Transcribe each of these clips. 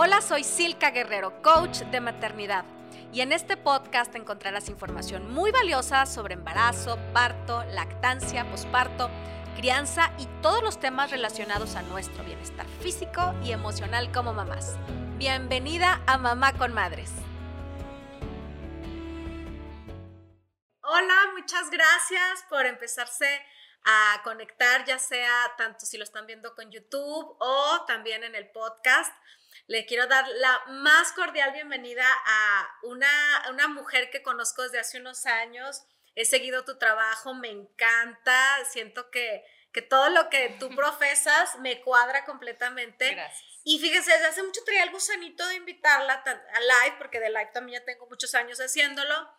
Hola, soy Silka Guerrero, coach de maternidad. Y en este podcast encontrarás información muy valiosa sobre embarazo, parto, lactancia, posparto, crianza y todos los temas relacionados a nuestro bienestar físico y emocional como mamás. Bienvenida a Mamá con Madres. Hola, muchas gracias por empezarse a conectar, ya sea tanto si lo están viendo con YouTube o también en el podcast. Le quiero dar la más cordial bienvenida a una, una mujer que conozco desde hace unos años. He seguido tu trabajo, me encanta, siento que, que todo lo que tú profesas me cuadra completamente. Gracias. Y fíjense, desde hace mucho traía algo sanito de invitarla a live, porque de live también ya tengo muchos años haciéndolo.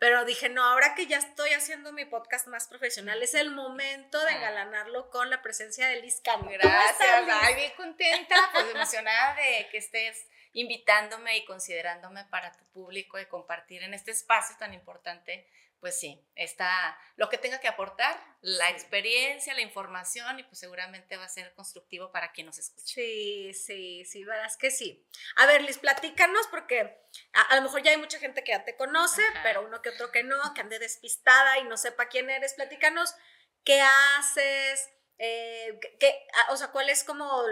Pero dije, no, ahora que ya estoy haciendo mi podcast más profesional, es el momento de engalanarlo con la presencia de Liz Cano. Gracias, ay, bien contenta, pues emocionada de que estés invitándome y considerándome para tu público y compartir en este espacio tan importante pues sí, está lo que tenga que aportar, la experiencia, la información y pues seguramente va a ser constructivo para quien nos escuche. Sí, sí, sí, verás que sí. A ver, Liz, platícanos porque a, lo mejor ya hay mucha gente que ya te conoce, pero uno que otro que no, que ande despistada y no sepa quién eres. Platícanos qué haces, eh, qué, o sea, cuáles como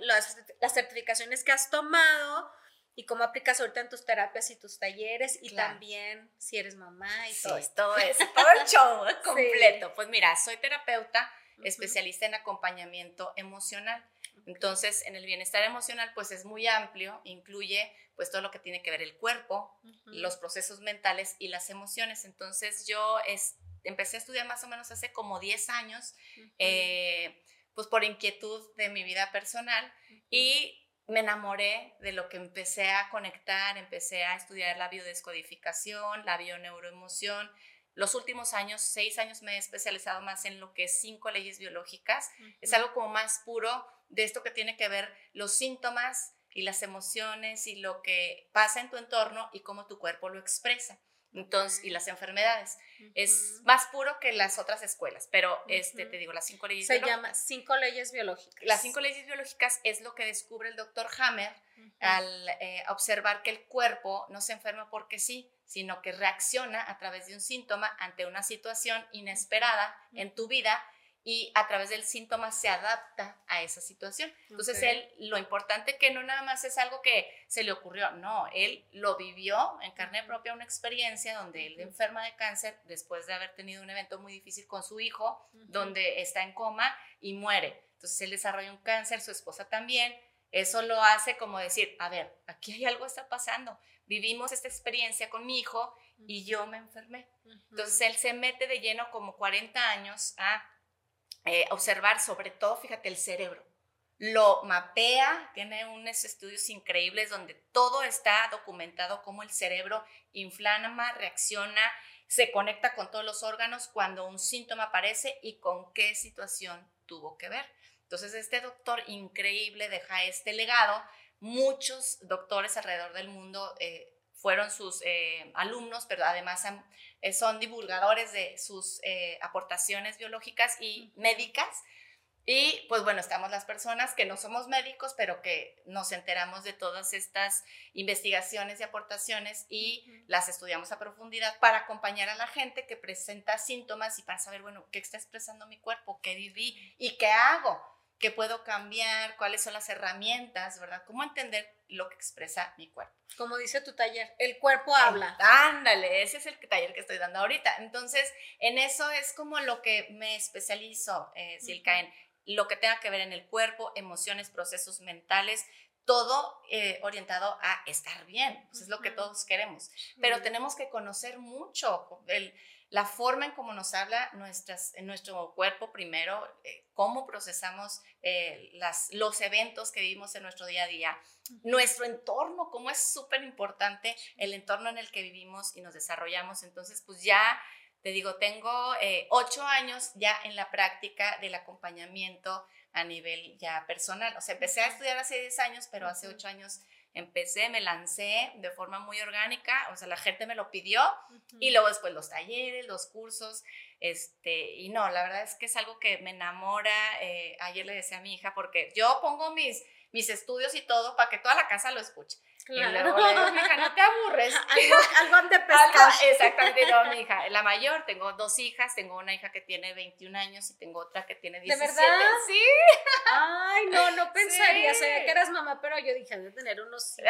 las, las certificaciones que has tomado y cómo aplicas ahorita en tus terapias y tus talleres y también si eres mamá y todo esto. Todo eso, todo el show completo. Pues mira, soy terapeuta, especialista en acompañamiento emocional. Entonces, en el bienestar emocional, pues es muy amplio, incluye pues todo lo que tiene que ver el cuerpo, los procesos mentales y las emociones. Entonces, yo es, empecé a estudiar más o menos hace como 10 años, eh, pues por inquietud de mi vida personal y me enamoré de lo que empecé a conectar, empecé a estudiar la biodescodificación, la bioneuroemoción. Los últimos años, seis años, me he especializado más en lo que es cinco leyes biológicas. Es algo como más puro de esto que tiene que ver los síntomas y las emociones y lo que pasa en tu entorno y cómo tu cuerpo lo expresa. Entonces, y las enfermedades. Es más puro que las otras escuelas, pero este, te digo, las cinco leyes Se llama cinco leyes biológicas. Las cinco leyes biológicas es lo que descubre el doctor Hammer al eh, observar que el cuerpo no se enferma porque sí, sino que reacciona a través de un síntoma ante una situación inesperada en tu vida y a través del síntoma se adapta a esa situación. Entonces, él, lo importante que no nada más es algo que se le ocurrió, no, él lo vivió en carne propia, una experiencia donde él enferma de cáncer después de haber tenido un evento muy difícil con su hijo, donde está en coma y muere. Entonces, él desarrolla un cáncer, su esposa también. Eso lo hace como decir, a ver, aquí hay algo está pasando. Vivimos esta experiencia con mi hijo y yo me enfermé. Entonces, él se mete de lleno como 40 años a eh, observar sobre todo, fíjate, el cerebro. Lo mapea, tiene unos estudios increíbles donde todo está documentado, cómo el cerebro inflama, reacciona, se conecta con todos los órganos cuando un síntoma aparece y con qué situación tuvo que ver. Entonces, este doctor increíble deja este legado. Muchos doctores alrededor del mundo eh, fueron sus eh, alumnos, pero además eh, son divulgadores de sus eh, aportaciones biológicas y médicas. Y pues bueno, estamos las personas que no somos médicos, pero que nos enteramos de todas estas investigaciones y aportaciones y las estudiamos a profundidad para acompañar a la gente que presenta síntomas y para saber, bueno, qué está expresando mi cuerpo, qué viví y qué hago qué puedo cambiar, cuáles son las herramientas, ¿verdad? ¿Cómo entender lo que expresa mi cuerpo? Como dice tu taller, el cuerpo habla. ándale, ese es el taller que estoy dando ahorita. Entonces, en eso es como lo que me especializo, eh, Silka, en lo que tenga que ver en el cuerpo, emociones, procesos mentales, todo eh, orientado a estar bien, pues es lo que todos queremos, pero tenemos que conocer mucho el, la forma en cómo nos habla nuestras, en nuestro cuerpo primero, eh, cómo procesamos eh, las, los eventos que vivimos en nuestro día a día, nuestro entorno, cómo es súper importante el entorno en el que vivimos y nos desarrollamos. Entonces, pues ya te digo, tengo eh, ocho años ya en la práctica del acompañamiento a nivel ya personal. O sea, empecé a estudiar hace diez años, pero hace ocho años empecé, me lancé de forma muy orgánica, o sea, la gente me lo pidió y luego después los talleres, los cursos, este, y no, la verdad es que es algo que me enamora. Eh, ayer le decía a mi hija, porque yo pongo mis, mis estudios y todo para que toda la casa lo escuche. Claro. Y luego le digo, hija, no te aburres. algo, algo de pescar. exactamente, no, mi hija, la mayor, tengo dos hijas, tengo una hija que tiene 21 años y tengo otra que tiene 17. ¿De verdad? Sí. Ay, no, no pensaría, sí. sabía que eras mamá, pero yo dije, de tener unos 5,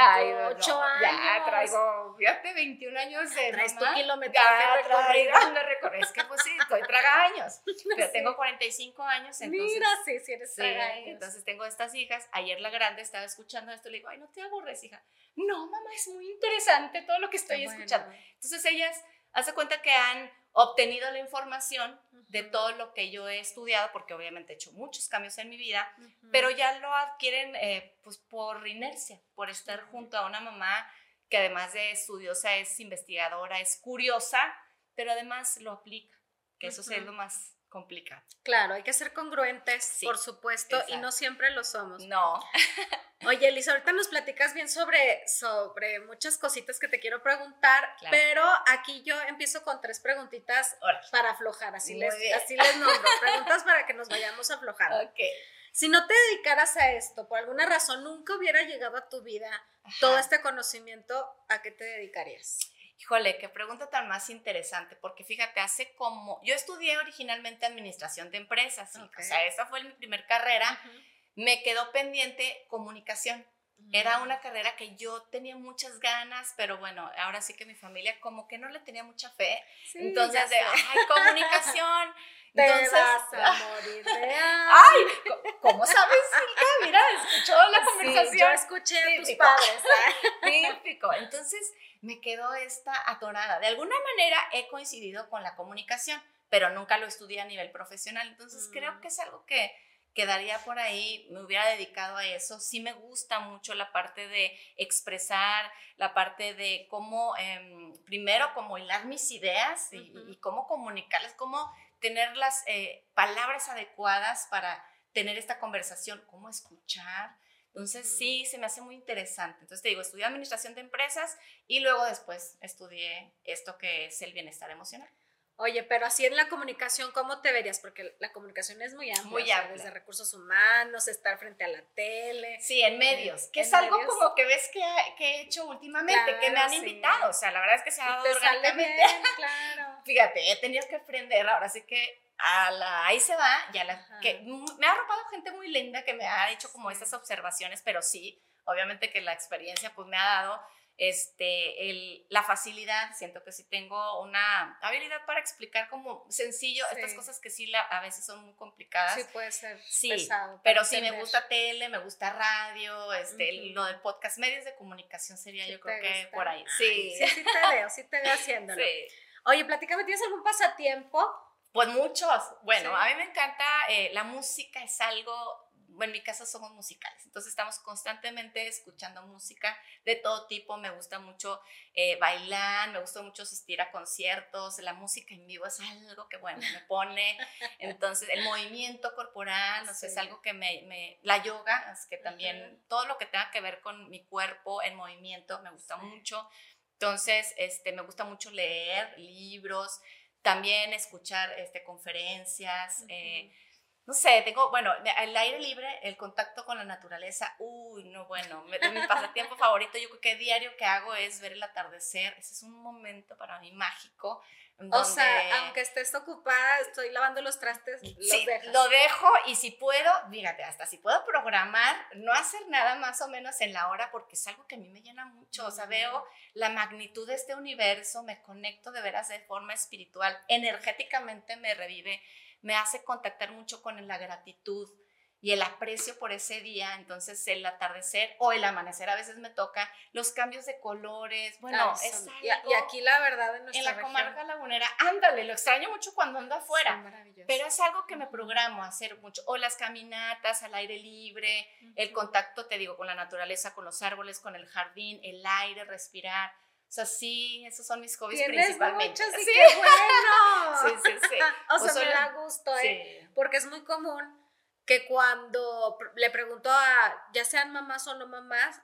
8 años. Ya, traigo, fíjate, 21 años de Traes mamá. tu kilometraje recorrido. recorrido. Es que pues sí, estoy traga años, pero sí. tengo 45 años, entonces. Mira, sí, sí eres sí, entonces tengo estas hijas, ayer la grande estaba escuchando esto, le digo, ay, no te aburres, hija. No, mamá, es muy interesante todo lo que estoy bueno. escuchando. Entonces ellas, hace cuenta que han obtenido la información uh -huh. de todo lo que yo he estudiado, porque obviamente he hecho muchos cambios en mi vida, uh -huh. pero ya lo adquieren eh, pues por inercia, por estar junto a una mamá que además de estudiosa es investigadora, es curiosa, pero además lo aplica, que eso uh -huh. es lo más complicado. Claro, hay que ser congruentes, sí, por supuesto, exacto. y no siempre lo somos. No. Oye, Elisa, ahorita nos platicas bien sobre, sobre muchas cositas que te quiero preguntar, claro. pero aquí yo empiezo con tres preguntitas Hola. para aflojar, así les, así les nombro, preguntas para que nos vayamos aflojando. Ok. Si no te dedicaras a esto, por alguna razón nunca hubiera llegado a tu vida Ajá. todo este conocimiento, ¿a qué te dedicarías? Híjole, qué pregunta tan más interesante, porque fíjate, hace como, yo estudié originalmente administración de empresas, okay. o sea, esa fue mi primer carrera, uh -huh. me quedó pendiente comunicación. Uh -huh. Era una carrera que yo tenía muchas ganas, pero bueno, ahora sí que mi familia como que no le tenía mucha fe. Sí, Entonces, de, ay, comunicación. Te Entonces, vas a morir de ¡Ay! ¿Cómo sabes, Silka? Mira, escuchó la conversación. Sí, yo escuché a tus padres. Típico. Entonces, me quedó esta atorada. De alguna manera he coincidido con la comunicación, pero nunca lo estudié a nivel profesional. Entonces, mm. creo que es algo que quedaría por ahí, me hubiera dedicado a eso. Sí me gusta mucho la parte de expresar, la parte de cómo, eh, primero, cómo hilar mis ideas y, uh -huh. y cómo comunicarlas, cómo tener las eh, palabras adecuadas para tener esta conversación, cómo escuchar. Entonces sí, se me hace muy interesante. Entonces te digo, estudié administración de empresas y luego después estudié esto que es el bienestar emocional. Oye, pero así en la comunicación, ¿cómo te verías? Porque la comunicación es muy amplia. Muy amplia. O sea, desde recursos humanos, estar frente a la tele. Sí, en medios. Que en es algo medios. como que ves que, que, he hecho últimamente, claro, que me han invitado. Sí. O sea, la verdad es que se ha dado te orgánicamente. Bien, claro. Fíjate, he tenido que aprender. Ahora sí que a la, ahí se va. Ya la, que me ha arropado gente muy linda que me ha hecho como estas observaciones, pero sí, obviamente que la experiencia pues me ha dado este, el, la facilidad, siento que sí tengo una habilidad para explicar como sencillo sí. estas cosas que sí la, a veces son muy complicadas. Sí, puede ser sí, pesado. Pero sí, me gusta tele, me gusta radio, este, uh -huh. lo del podcast, medios de comunicación sería sí yo creo que gusta. por ahí. Sí. sí, sí te veo, sí te veo haciéndolo. Sí. Oye, platícame, ¿tienes algún pasatiempo? Pues muchos. Bueno, a mí me encanta, eh, la música es algo en mi casa somos musicales, entonces estamos constantemente escuchando música de todo tipo, me gusta mucho eh, bailar, me gusta mucho asistir a conciertos, la música en vivo es algo que, bueno, me pone, entonces el movimiento corporal, no sé, es algo que me, me, la yoga, es que también uh -huh. todo lo que tenga que ver con mi cuerpo en movimiento me gusta sí. mucho, entonces este, me gusta mucho leer libros, también escuchar este, conferencias, eh, no sé, tengo, bueno, el aire libre, el contacto con la naturaleza, uy, no, bueno, mi, mi pasatiempo favorito, yo creo que diario que hago es ver el atardecer, ese es un momento para mí mágico. Donde, o sea, aunque estés ocupada, estoy lavando los trastes, sí, lo dejo y si puedo, fíjate, hasta si puedo programar, no hacer nada más o menos en la hora, porque es algo que a mí me llena mucho, o sea, veo la magnitud de este universo, me conecto de veras de forma espiritual, energéticamente me revive me hace contactar mucho con la gratitud y el aprecio por ese día, entonces el atardecer o el amanecer a veces me toca, los cambios de colores, bueno, Ay, es y, y, aquí la verdad en, en la región, comarca lagunera, ándale, lo extraño mucho cuando ando afuera, pero es algo que me programo a hacer mucho, o las caminatas al aire libre, uh -huh. el contacto, te digo, con la naturaleza, con los árboles, con el jardín, el aire, respirar, o sea, sí, esos son mis hobbies ¿Tienes principalmente. Muchos, sí, sí. qué bueno. sí, sí, sí. o sea, me da gusto, ¿eh? Sí. Porque es muy común que cuando le preguntó a, ya sean mamás o no mamás,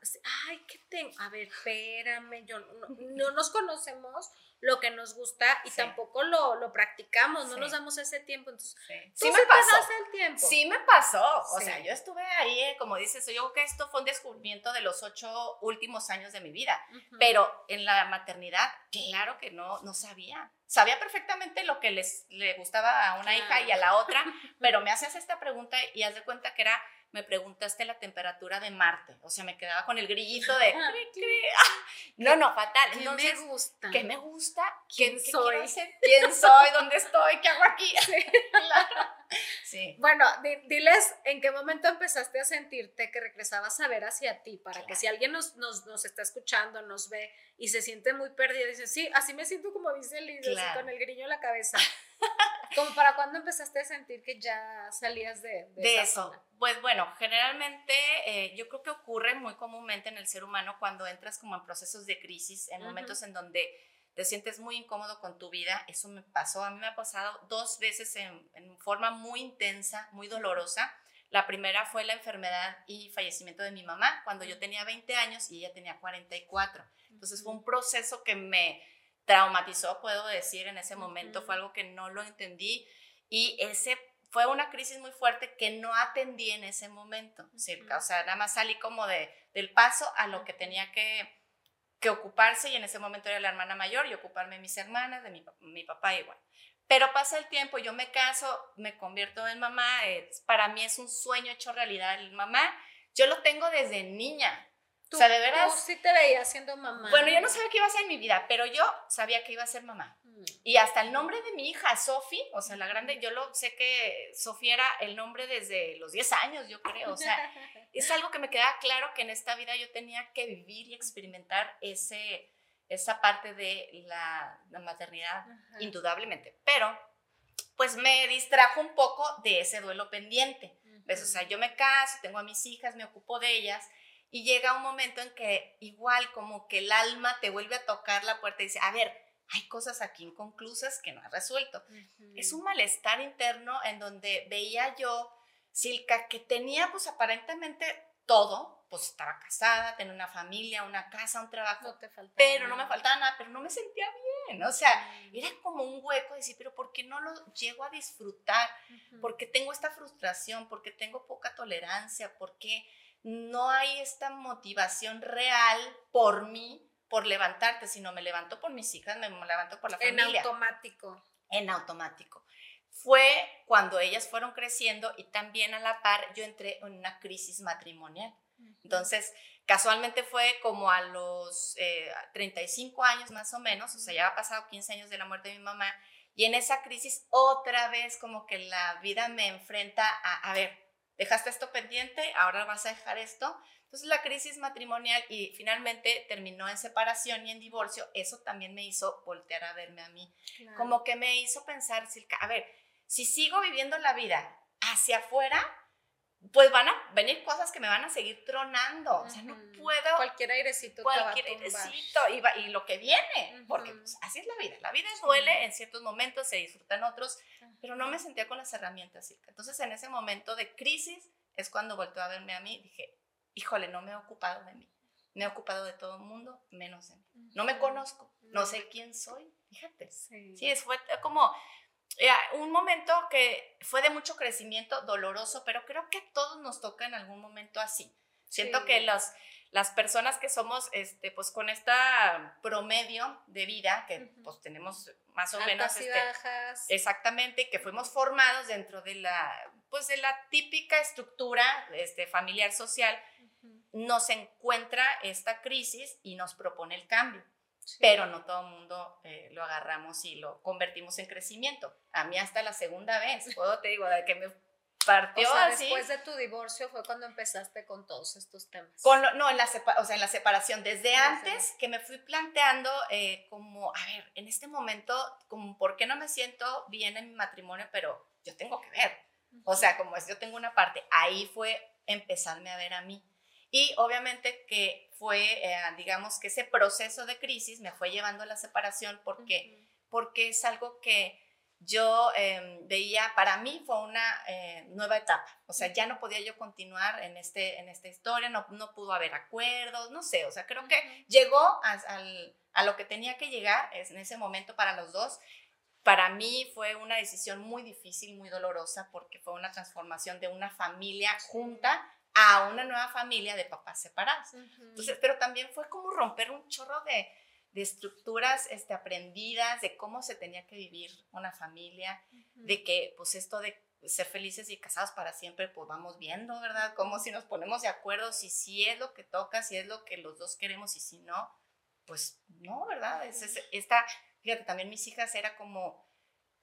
ay, ¿qué tengo? A ver, espérame, yo no, nos conocemos lo que nos gusta y tampoco lo, lo practicamos, no nos damos ese tiempo. Entonces, sí, me pasó. el tiempo. Sí me pasó. O sea, yo estuve ahí, eh, como dices, yo creo que esto fue un descubrimiento de los ocho últimos años de mi vida. Pero en la maternidad, claro que no, no sabía sabía perfectamente lo que les le gustaba a una hija y a la otra, pero me haces esta pregunta y haz de cuenta que era, me preguntaste la temperatura de Marte, o sea, me quedaba con el grillito de, no, no, fatal. ¿Qué me gusta? ¿Qué me gusta? ¿Quién soy? ¿Quién soy? ¿Dónde estoy? ¿Qué hago aquí? Sí. Bueno, diles en qué momento empezaste a sentirte que regresabas a ver hacia ti, para que si alguien nos, nos, nos, está escuchando, nos ve y se siente muy perdido, dice, sí, así me siento como dice Liz, así con el grillo en la cabeza. ¿Como para cuándo empezaste a sentir que ya salías de, de, eso? Pues bueno, generalmente eh, yo creo que ocurre muy comúnmente en el ser humano cuando entras como en procesos de crisis, en momentos en donde te sientes muy incómodo con tu vida. Eso me pasó, a mí me ha pasado dos veces en, en forma muy intensa, muy dolorosa. La primera fue la enfermedad y fallecimiento de mi mamá cuando yo tenía 20 años y ella tenía 44. Entonces fue un proceso que me traumatizó, puedo decir, en ese momento. Fue algo que no lo entendí y ese fue una crisis muy fuerte que no atendí en ese momento. O sea, nada más salí como de, del paso a lo que tenía que, que ocuparse y en ese momento era la hermana mayor y ocuparme de mis hermanas, de mi, mi papá igual. Pero pasa el tiempo, yo me caso, me convierto en mamá, para mí es un sueño hecho realidad el mamá. Yo lo tengo desde niña, o sea, de veras. Tú sí te veías siendo mamá. Bueno, yo no sabía qué iba a ser en mi vida, pero yo sabía que iba a ser mamá. Y hasta el nombre de mi hija, Sofi, o sea, la grande, yo lo sé que Sofía era el nombre desde los 10 años, yo creo. O sea, es algo que me queda claro que en esta vida yo tenía que vivir y experimentar ese, esa parte de la, maternidad, indudablemente. Pero, pues me distrajo un poco de ese duelo pendiente. O sea, yo me caso, tengo a mis hijas, me ocupo de ellas y llega un momento en que igual como que el alma te vuelve a tocar la puerta y dice, a ver, hay cosas aquí inconclusas que no has resuelto. Es un malestar interno en donde veía yo, Silka, que tenía pues aparentemente todo, pues estaba casada, tenía una familia, una casa, un trabajo, pero no me faltaba nada, pero no me sentía bien, o sea, era como un hueco de decir, pero ¿por qué no lo llego a disfrutar? ¿Por qué tengo esta frustración? ¿Por qué tengo poca tolerancia? ¿Por qué? no hay esta motivación real por mí, por levantarte, sino me levanto por mis hijas, me levanto por la familia. En automático. En automático. Fue cuando ellas fueron creciendo y también a la par yo entré en una crisis matrimonial. Entonces, casualmente fue como a los 35 eh, años más o menos, o sea, ya ha pasado 15 años de la muerte de mi mamá, y en esa crisis otra vez como que la vida me enfrenta a, a ver, dejaste esto pendiente, ahora vas a dejar esto. Entonces la crisis matrimonial y finalmente terminó en separación y en divorcio, eso también me hizo voltear a verme a mí. Como que me hizo pensar, a ver, si sigo viviendo la vida hacia afuera, pues van a venir cosas que me van a seguir tronando. O sea, no puedo. Cualquier airecito. Cualquier airecito. Y, y, lo que viene. Porque pues, así es la vida. La vida duele en ciertos momentos, se disfrutan otros. Pero no me sentía con las herramientas. Entonces, en ese momento de crisis, es cuando volvió a verme a mí. Dije, híjole, no me he ocupado de mí. Me he ocupado de todo el mundo, menos de mí. No me conozco. No sé quién soy. Fíjate. Sí, sí fue como un momento que fue de mucho crecimiento, doloroso, pero creo que a todos nos toca en algún momento así. Siento que las, las personas que somos, este, pues con esta promedio de vida, que pues tenemos más o menos... Este, bajas. Exactamente, que fuimos formados dentro de la, pues de la típica estructura este, familiar social, nos encuentra esta crisis y nos propone el cambio pero no todo el mundo eh, lo agarramos y lo convertimos en crecimiento. A mí hasta la segunda vez, puedo te digo, de que me partió o sea, después de tu divorcio fue cuando empezaste con todos estos temas. Con no, en la, o sea, en la separación. Desde antes que me fui planteando eh, como, a ver, en este momento, como, ¿por qué no me siento bien en mi matrimonio? Pero yo tengo que ver. O sea, como es, yo tengo una parte, ahí fue empezarme a ver a mí. Y obviamente que fue, eh, digamos, que ese proceso de crisis me fue llevando a la separación porque, porque es algo que yo em, veía, para mí fue una eh, nueva etapa, o sea, ya no podía yo continuar en, este, en esta historia, no, no pudo haber acuerdos, no sé, o sea, creo que llegó a, a, lo que tenía que llegar en ese momento para los dos. Para mí fue una decisión muy difícil, muy dolorosa, porque fue una transformación de una familia junta a una nueva familia de papás separados. Entonces, pero también fue como romper un chorro de, de estructuras este, aprendidas, de cómo se tenía que vivir una familia, de que pues esto de ser felices y casados para siempre, pues vamos viendo, ¿verdad? Como si nos ponemos de acuerdo, si sí es lo que toca, si es lo que los dos queremos y si no, pues no, ¿verdad? Es, esta, fíjate, también mis hijas era como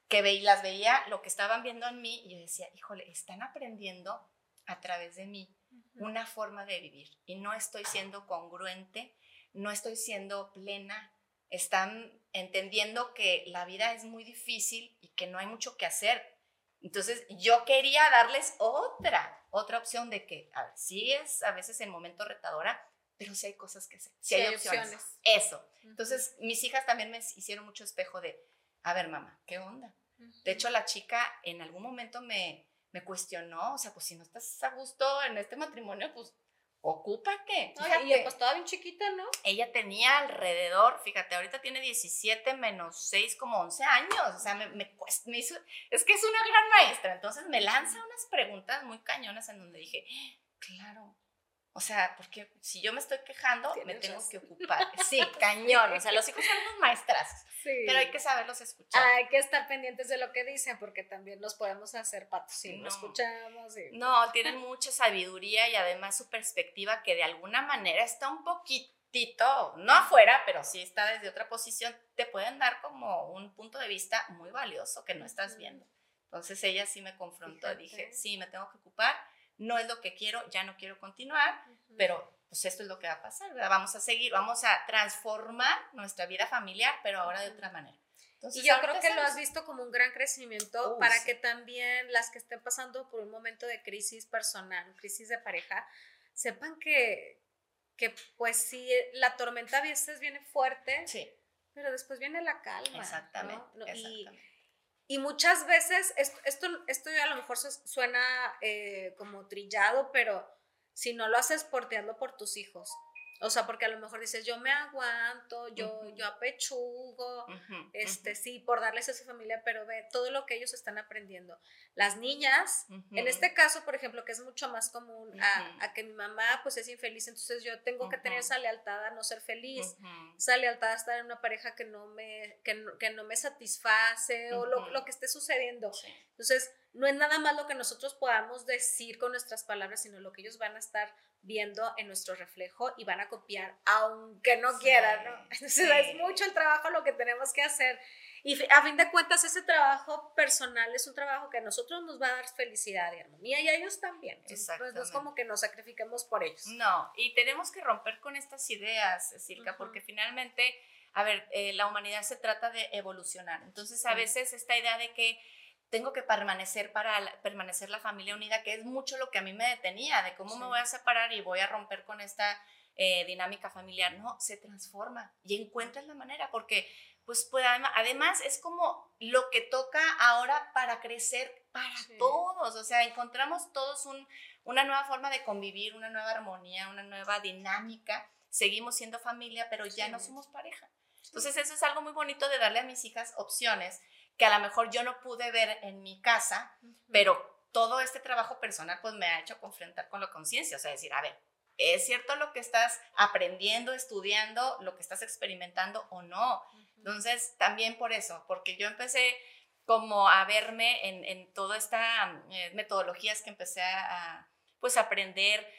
que ve, las veía lo que estaban viendo en mí y yo decía, híjole, están aprendiendo a través de mí una forma de vivir y no estoy siendo congruente no estoy siendo plena, están entendiendo que la vida es muy difícil y que no hay mucho que hacer. Entonces yo quería darles otra, otra opción de que, a ver, sí es a veces el momento retadora, pero sí hay cosas que hacer, sí, hay, opciones. Eso. Entonces mis hijas también me hicieron mucho espejo de, a ver mamá, ¿qué onda? De hecho la chica en algún momento me, me cuestionó, o sea, pues si no estás a gusto en este matrimonio, pues ocúpate. Fíjate, y pues estaba bien chiquita, ¿no? Ella tenía alrededor, fíjate, ahorita tiene 17 menos 6, como 11 años. O sea, me, me, me hizo, es que es una gran maestra. Entonces me lanza unas preguntas muy cañonas en donde dije, claro, o sea, porque si yo me estoy quejando, me tengo que ocupar. Sí, cañón. O sea, los hijos son unos maestras. Sí. Pero hay que saberlos escuchar. Hay que estar pendientes de lo que dicen, porque también nos podemos hacer patos si no, escuchamos. No, tienen mucha sabiduría y además su perspectiva que de alguna manera está un poquitito, no afuera, pero sí está desde otra posición, te pueden dar como un punto de vista muy valioso que no estás viendo. Entonces ella sí me confrontó, dije, sí, me tengo que ocupar no es lo que quiero, ya no quiero continuar, pero pues esto es lo que va a pasar, Vamos a seguir, vamos a transformar nuestra vida familiar, pero ahora de otra manera. y yo creo que lo has visto como un gran crecimiento para que también las que estén pasando por un momento de crisis personal, crisis de pareja, sepan que, que pues sí, la tormenta a veces viene fuerte, sí. pero después viene la calma. Exactamente. exactamente. Y muchas veces, esto, esto, esto a lo mejor suena eh, como trillado, pero si no lo haces porteando por tus hijos, o sea, porque a lo mejor dices, yo me aguanto, yo, yo apechugo, este, sí, por darles a su familia, pero ve todo lo que ellos están aprendiendo. Las niñas, en este caso, por ejemplo, que es mucho más común a, que mi mamá pues es infeliz, entonces yo tengo que tener esa lealtad a no ser feliz, esa lealtad a estar en una pareja que no me, que no, me satisface o lo, lo, que esté sucediendo. Entonces, no es nada más lo que nosotros podamos decir con nuestras palabras, sino lo que ellos van a estar viendo en nuestro reflejo y van a copiar aunque no quieran, ¿no? Entonces es mucho el trabajo lo que tenemos que hacer. Y a fin de cuentas, ese trabajo personal es un trabajo que a nosotros nos va a dar felicidad y armonía y a ellos también. Pues no es como que nos sacrifiquemos por ellos. No, y tenemos que romper con estas ideas, Silka, porque finalmente, a ver, eh, la humanidad se trata de evolucionar. Entonces, a veces esta idea de que tengo que permanecer para permanecer la familia unida, que es mucho lo que a mí me detenía, de cómo me voy a separar y voy a romper con esta eh, dinámica familiar. No, se transforma y encuentras la manera, porque pues, pues además, es como lo que toca ahora para crecer para todos, o sea, encontramos todos un, una nueva forma de convivir, una nueva armonía, una nueva dinámica, seguimos siendo familia, pero ya no somos pareja. Entonces eso es algo muy bonito de darle a mis hijas opciones que a lo mejor yo no pude ver en mi casa, pero todo este trabajo personal pues me ha hecho confrontar con la conciencia, o sea, decir, a ver, ¿es cierto lo que estás aprendiendo, estudiando, lo que estás experimentando o no? Entonces, también por eso, porque yo empecé como a verme en, en todas estas eh, metodologías que empecé a, pues aprender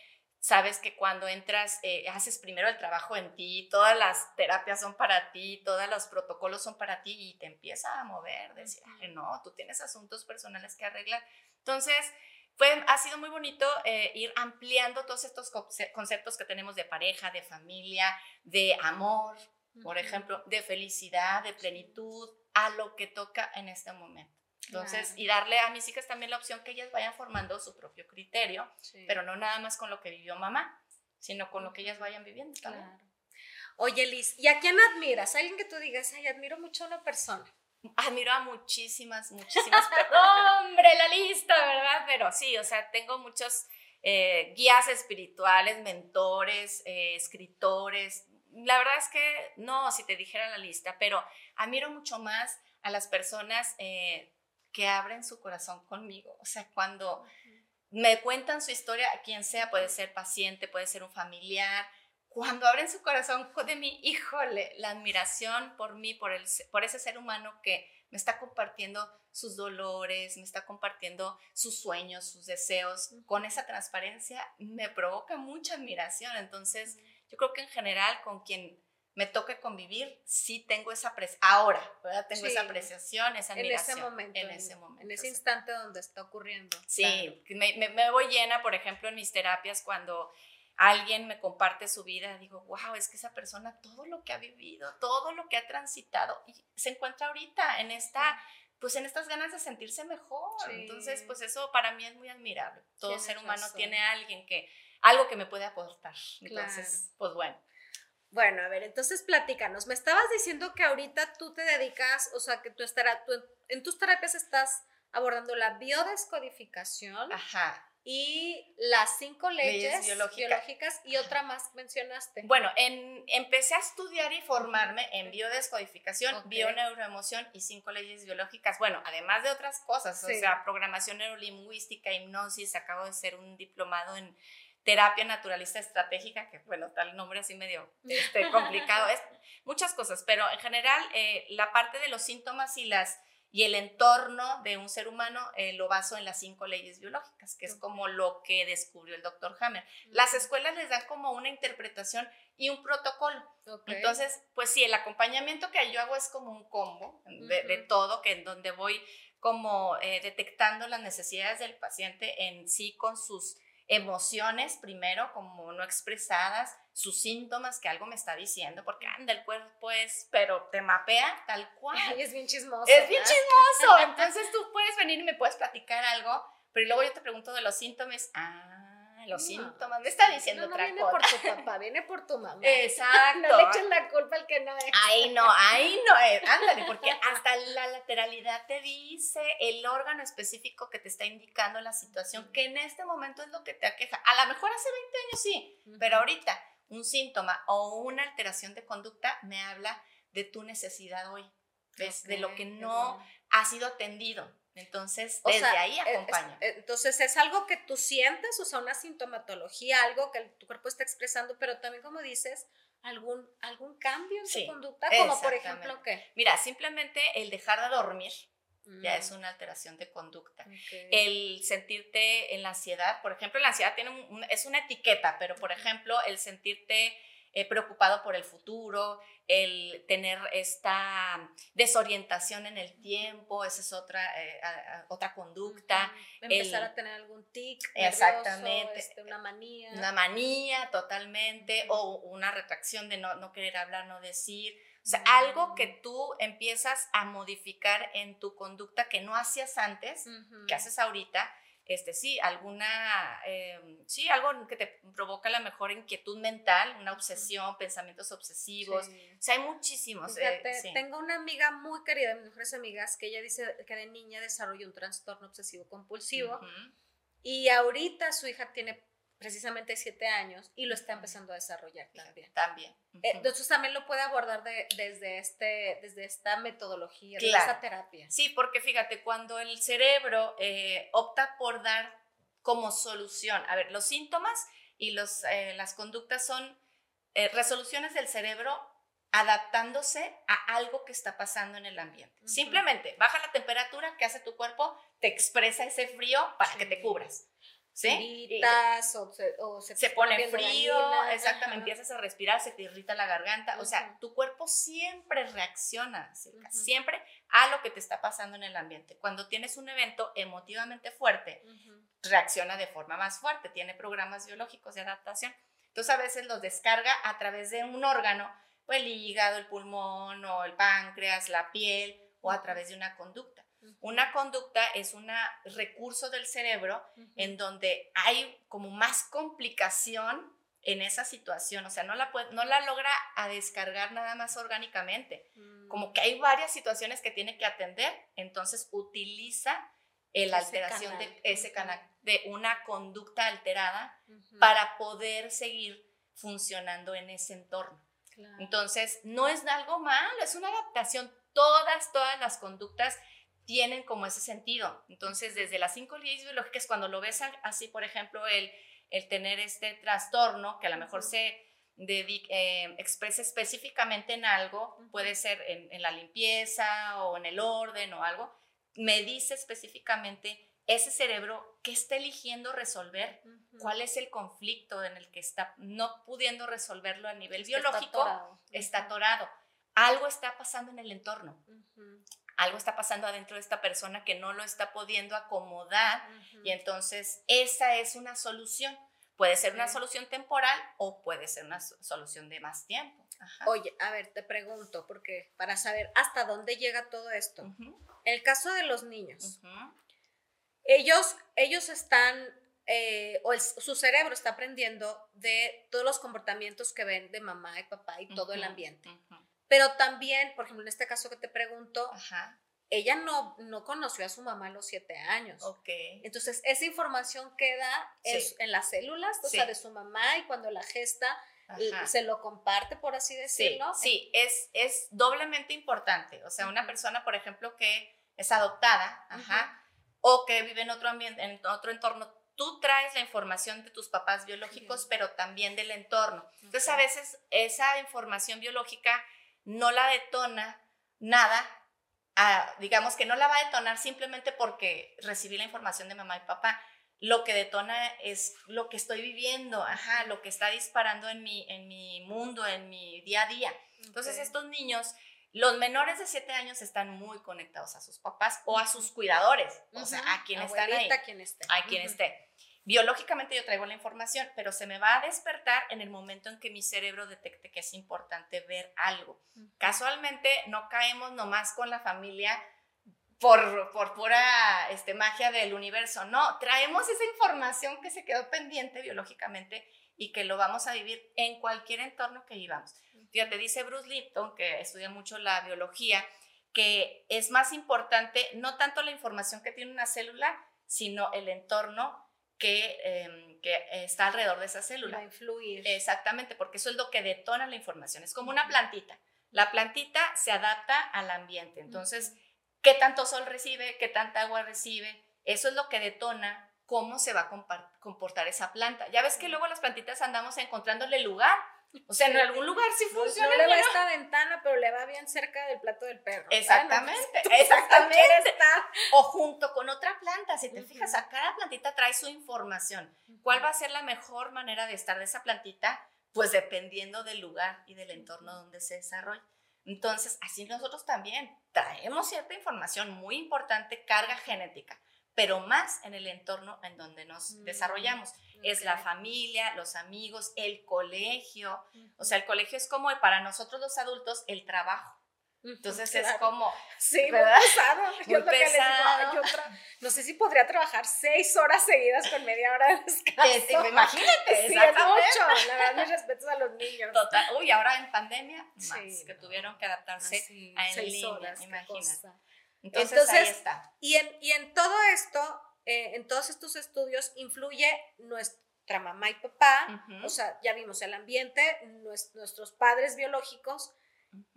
sabes que cuando entras, eh, haces primero el trabajo en ti, todas las terapias son para ti, todos los protocolos son para ti y te empieza a mover, decir, no, tú tienes asuntos personales que arreglar. Entonces, fue, ha sido muy bonito eh, ir ampliando todos estos conceptos que tenemos de pareja, de familia, de amor, por ejemplo, de felicidad, de plenitud, a lo que toca en este momento. Entonces, y darle a mis hijas también la opción que ellas vayan formando su propio criterio, pero no nada más con lo que vivió mamá, sino con lo que ellas vayan viviendo Claro. Oye, Liz, ¿y a quién admiras? Alguien que tú digas, ay, admiro mucho a una persona. admiro a muchísimas, muchísimas personas. ¡Hombre, la lista, ¿verdad? Pero sí, o sea, tengo muchos eh, guías espirituales, mentores, eh, escritores. La verdad es que no, si te dijera la lista, pero admiro mucho más a las personas eh, que abren su corazón conmigo. O sea, cuando me cuentan su historia, quien sea, puede ser paciente, puede ser un familiar, cuando abren su corazón de mí, híjole, la admiración por mí, por, el, por ese ser humano que me está compartiendo sus dolores, me está compartiendo sus sueños, sus deseos, con esa transparencia, me provoca mucha admiración. Entonces, yo creo que en general con quien me toque convivir, sí tengo esa apreciación, ahora, ¿verdad? Tengo esa apreciación, esa admiración. En ese momento. En ese momento. En ese instante donde está ocurriendo. Sí, me, me, me, voy llena, por ejemplo, en mis terapias cuando alguien me comparte su vida, digo, wow, es que esa persona, todo lo que ha vivido, todo lo que ha transitado, y se encuentra ahorita en esta, pues en estas ganas de sentirse mejor. Entonces, pues eso para mí es muy admirable. Todo ser humano tiene alguien que, algo que me puede aportar. Entonces, pues bueno. Bueno, a ver, entonces platícanos. Me estabas diciendo que ahorita tú te dedicas, o sea, que tú, estará, tú en tus terapias estás abordando la biodescodificación. Ajá y las cinco leyes, biológicas. y otra más mencionaste. Bueno, en, empecé a estudiar y formarme en biodescodificación, bioneuroemoción y cinco leyes biológicas. Bueno, además de otras cosas, o sea, programación neurolingüística, hipnosis, acabo de hacer un diplomado en terapia naturalista estratégica, que bueno, tal nombre así medio este, complicado, es muchas cosas, pero en general eh, la parte de los síntomas y las y el entorno de un ser humano eh, lo baso en las cinco leyes biológicas, que es como lo que descubrió el doctor Hammer. Las escuelas les dan como una interpretación y un protocolo. Entonces, pues sí, el acompañamiento que yo hago es como un combo de, todo, que en donde voy como eh, detectando las necesidades del paciente en sí con sus emociones primero como no expresadas, sus síntomas que algo me está diciendo, porque anda, el cuerpo es, pero te mapea tal cual. es bien chismoso. Es bien chismoso. Entonces tú puedes venir y me puedes platicar algo, pero luego yo te pregunto de los síntomas. Ah, los síntomas. Me está diciendo no, otra viene por tu papá, viene por tu mamá. Exacto. No le echen la culpa al que no es. Ahí no, ahí no es. Ándale, porque hasta la lateralidad te dice el órgano específico que te está indicando la situación, que en este momento es lo que te aqueja. A lo mejor hace 20 años sí, pero ahorita un síntoma o una alteración de conducta me habla de tu necesidad hoy, de lo que no ha sido atendido. Entonces, desde ahí acompaña. entonces, es algo que tú sientes, o sea, una sintomatología, algo que tu cuerpo está expresando, pero también, como dices, algún, algún cambio en tu conducta, como por ejemplo, ¿qué? Mira, simplemente el dejar de dormir ya es mm. una alteración de conducta. El sentirte en la ansiedad, por ejemplo, la ansiedad tiene es una etiqueta, pero por ejemplo, el sentirte eh, preocupado por el futuro, el tener esta desorientación en el tiempo, esa es otra, eh, otra conducta. Empezar a tener algún tic, exactamente, este, una manía. Una manía totalmente, o una retracción de no, no querer hablar, no decir. O sea, algo que tú empiezas a modificar en tu conducta que no hacías antes, que haces ahorita, este, sí, alguna, em, sí, algo que te provoca la mejor inquietud mental, una obsesión, pensamientos obsesivos. O sea, hay muchísimos. Eh, tengo una amiga muy querida, de mis mejores amigas, que ella dice que de niña desarrolló un trastorno obsesivo compulsivo y ahorita su hija tiene precisamente siete años y lo está empezando a desarrollar también. También. Eh, entonces también lo puede abordar desde, este, desde esta metodología, desde esta terapia. Sí, porque fíjate, cuando el cerebro eh, opta por dar como solución, a ver, los síntomas y los, eh, las conductas son resoluciones del cerebro adaptándose a algo que está pasando en el ambiente. Simplemente baja la temperatura que hace tu cuerpo, te expresa ese frío para que te cubras. ¿Sí? o se, pone frío, exactamente, empiezas a respirar, se te irrita la garganta, o sea, tu cuerpo siempre reacciona, siempre a lo que te está pasando en el ambiente. Cuando tienes un evento emotivamente fuerte, reacciona de forma más fuerte, tiene programas biológicos de adaptación. Entonces a veces los descarga a través de un órgano, o el hígado, el pulmón, o el páncreas, la piel, o a través de una conducta. Una conducta es un recurso del cerebro en donde hay como más complicación en esa situación, o sea, no la, no la logra a descargar nada más orgánicamente. Mm. como que hay varias situaciones que tiene que atender, entonces utiliza la alteración de ese canal, de una conducta alterada para poder seguir funcionando en ese entorno. Entonces, no es algo malo, es una adaptación. Todas, todas las conductas tienen como ese sentido. Entonces, desde las cinco leyes biológicas, cuando lo ves así, por ejemplo, el, el tener este trastorno, que a lo mejor se eh, expresa específicamente en algo, puede ser en, la limpieza o en el orden o algo, me dice específicamente ese cerebro que está eligiendo resolver, cuál es el conflicto en el que está no pudiendo resolverlo a nivel biológico, está atorado. Algo está pasando en el entorno. Algo está pasando adentro de esta persona que no lo está pudiendo acomodar y entonces esa es una solución. Puede ser una solución temporal o puede ser una solución de más tiempo. Oye, a ver, te pregunto, porque para saber hasta dónde llega todo esto. El caso de los niños, ellos, ellos están, eh, o su cerebro está aprendiendo de todos los comportamientos que ven de mamá y papá y todo el ambiente. Pero también, por ejemplo, en este caso que te pregunto, ella no, no conoció a su mamá a los siete años. Ok. Entonces, esa información queda en, las células, o sea, de su mamá y cuando la gesta se lo comparte, por así decirlo. Sí, es, es doblemente importante. O sea, una persona, por ejemplo, que es adoptada, ajá, o que vive en otro ambiente, en otro entorno, tú traes la información de tus papás biológicos, pero también del entorno. Entonces, a veces esa información biológica no la detona nada, digamos que no la va a detonar simplemente porque recibí la información de mamá y papá. Lo que detona es lo que estoy viviendo, ajá, lo que está disparando en mi, en mi mundo, en mi día a día. Entonces, estos niños, los menores de 7 años están muy conectados a sus papás o a sus cuidadores, o sea, a quien están ahí. Quien esté. A quien esté. Biológicamente yo traigo la información, pero se me va a despertar en el momento en que mi cerebro detecte que es importante ver algo. Casualmente no caemos nomás con la familia por, por pura este, magia del universo, no, traemos esa información que se quedó pendiente biológicamente y que lo vamos a vivir en cualquier entorno que vivamos. Fíjate, dice Bruce Lipton, que estudia mucho la biología, que es más importante no tanto la información que tiene una célula, sino el entorno que, em, que está alrededor de esa célula. Va a influir. Exactamente, porque eso es lo que detona la información. Es como una plantita. La plantita se adapta al ambiente. Entonces, ¿qué tanto sol recibe? ¿Qué tanta agua recibe? Eso es lo que detona cómo se va a comportar esa planta. Ya ves que luego las plantitas andamos encontrándole lugar o sea, en algún lugar sí funciona. No, le va a esta ventana, pero le va bien cerca del plato del perro. Exactamente, exactamente. O junto con otra planta, si te fijas, a cada plantita trae su información. ¿Cuál va a ser la mejor manera de estar de esa plantita? Pues dependiendo del lugar y del entorno donde se desarrolla. Entonces, así nosotros también traemos cierta información muy importante, carga genética pero más en el entorno en donde nos mm, desarrollamos. Es la familia, los amigos, el colegio. O sea, el colegio es como para nosotros los adultos el trabajo. Entonces es como, sí, ¿verdad? Muy pesado. Yo no sé si podría trabajar seis horas seguidas con media hora de descanso. imagínate, sí, es mucho. La verdad, mis respetos a los niños. Total. Uy, ahora en pandemia, más, que tuvieron que adaptarse a en seis línea, horas, imagínate. Entonces, ahí está. Y en, y en todo esto, eh, en todos estos estudios, influye nuestra mamá y papá, o sea, ya vimos el ambiente, nuestros padres biológicos,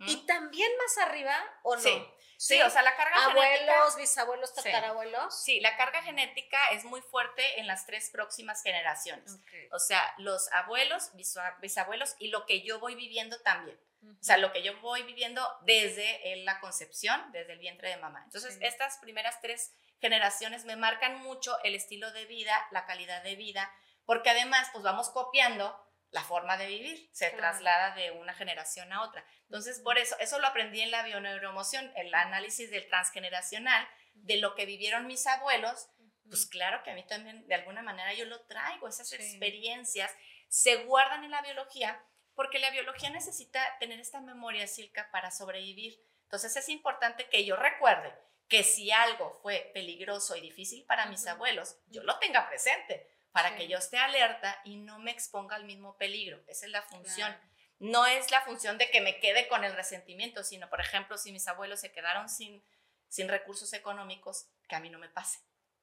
y también más arriba, ¿o no? Sí. Sí, o sea, la carga Abuelos, bisabuelos, tatarabuelos. Sí. la carga genética es muy fuerte en las tres próximas generaciones. O sea, los abuelos, bisabuelos y lo que yo voy viviendo también. O sea, lo que yo voy viviendo desde la concepción, desde el vientre de mamá. Entonces, estas primeras tres generaciones me marcan mucho el estilo de vida, la calidad de vida, porque además, pues vamos copiando la forma de vivir, se traslada de una generación a otra. Entonces, por eso, eso lo aprendí en la bioneuroemoción, el análisis del transgeneracional, de lo que vivieron mis abuelos, pues claro que a mí también, de alguna manera, yo lo traigo, esas experiencias se guardan en la biología porque la biología necesita tener esta memoria, Silka, para sobrevivir. Entonces es importante que yo recuerde que si algo fue peligroso y difícil para mis abuelos, yo lo tenga presente para que yo esté alerta y no me exponga al mismo peligro. Esa es la función. no es la función de que me quede con el resentimiento, sino, por ejemplo, si mis abuelos se quedaron sin, sin recursos económicos, que a mí no me pase,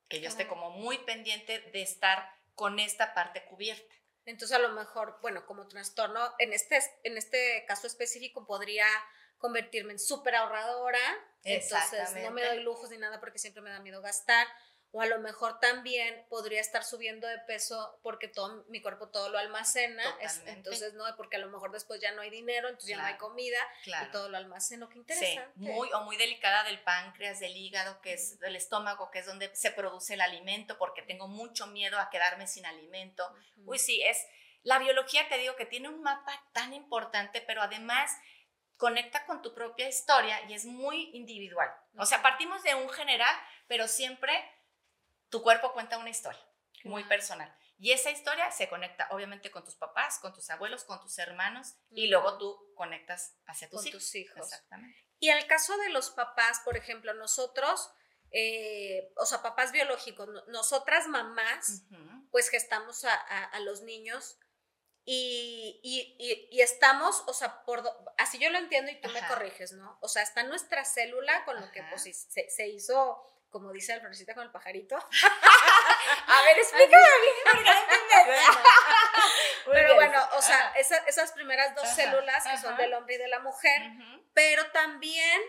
que yo esté como muy pendiente de estar con esta parte cubierta. Entonces, a lo mejor, bueno, como trastorno, en este, en este caso específico podría convertirme en súper ahorradora, entonces no me doy lujos ni nada porque siempre me da miedo gastar, o a lo mejor también podría estar subiendo de peso porque todo mi cuerpo todo lo almacena, entonces no, porque a lo mejor después ya no hay dinero, entonces ya no hay comida y todo lo almaceno, qué interesante. Sí, muy o muy delicada del páncreas, del hígado, que es del estómago, que es donde se produce el alimento, porque tengo mucho miedo a quedarme sin alimento. Uy, sí, es la biología te digo que tiene un mapa tan importante, pero además conecta con tu propia historia y es muy individual. O sea, partimos de un general, pero siempre tu cuerpo cuenta una historia muy personal. Y esa historia se conecta obviamente con tus papás, con tus abuelos, con tus hermanos y luego tú conectas hacia tus, hijos. tus hijos. Exactamente. Y en el caso de los papás, por ejemplo, nosotros, eh, o sea, papás biológicos, nosotras mamás, pues gestamos a, a, los niños y, y, y, estamos, o sea, por, así yo lo entiendo y tú me corriges, ¿no? O sea, está nuestra célula con lo que pues, se, se hizo como dice Alfredcita con el pajarito. a ver, explícame bien, Pero bueno, o sea, esas primeras dos células que son del hombre y de la mujer, pero también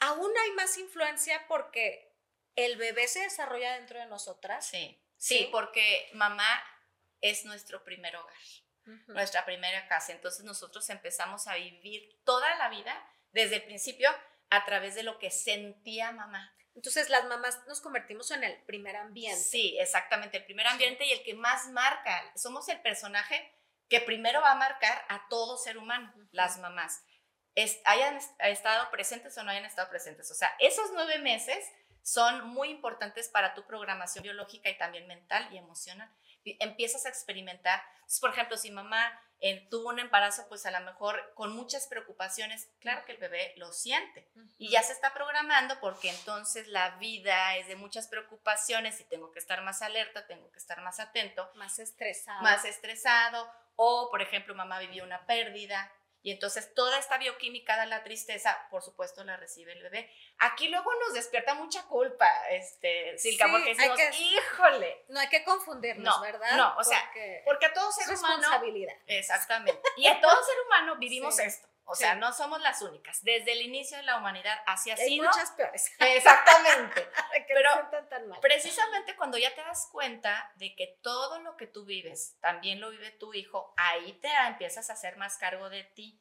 aún hay más influencia porque el bebé se desarrolla dentro de nosotras. Sí, sí, porque mamá es nuestro primer hogar, nuestra primera casa. Entonces nosotros empezamos a vivir toda la vida desde el principio a través de lo que sentía mamá. Entonces las mamás nos convertimos en el primer ambiente. Sí, exactamente, el primer ambiente y el que más marca. Somos el personaje que primero va a marcar a todo ser humano, las mamás. hayan estado presentes o no hayan estado presentes. O sea, esos nueve meses son muy importantes para tu programación biológica y también mental y emocional. Empiezas a experimentar. por ejemplo, si mamá tuvo un embarazo, pues a lo mejor con muchas preocupaciones, claro que el bebé lo siente y ya se está programando porque entonces la vida es de muchas preocupaciones y tengo que estar más alerta, tengo que estar más atento. Más estresado. Más estresado. O, por ejemplo, mamá vivió una pérdida, y entonces toda esta bioquímica de la tristeza, por supuesto, la recibe el bebé. Aquí luego nos despierta mucha culpa, este, Silka, porque decimos, híjole. No hay que confundirnos, ¿verdad? No, o sea, porque, a todo ser humano. Responsabilidad. Exactamente. Y a todo ser humano vivimos esto. O sea, no somos las únicas. Desde el inicio de la humanidad hacia así. Hay muchas peores. Exactamente. Pero precisamente cuando ya te das cuenta de que todo lo que tú vives también lo vive tu hijo, ahí te empiezas a hacer más cargo de ti.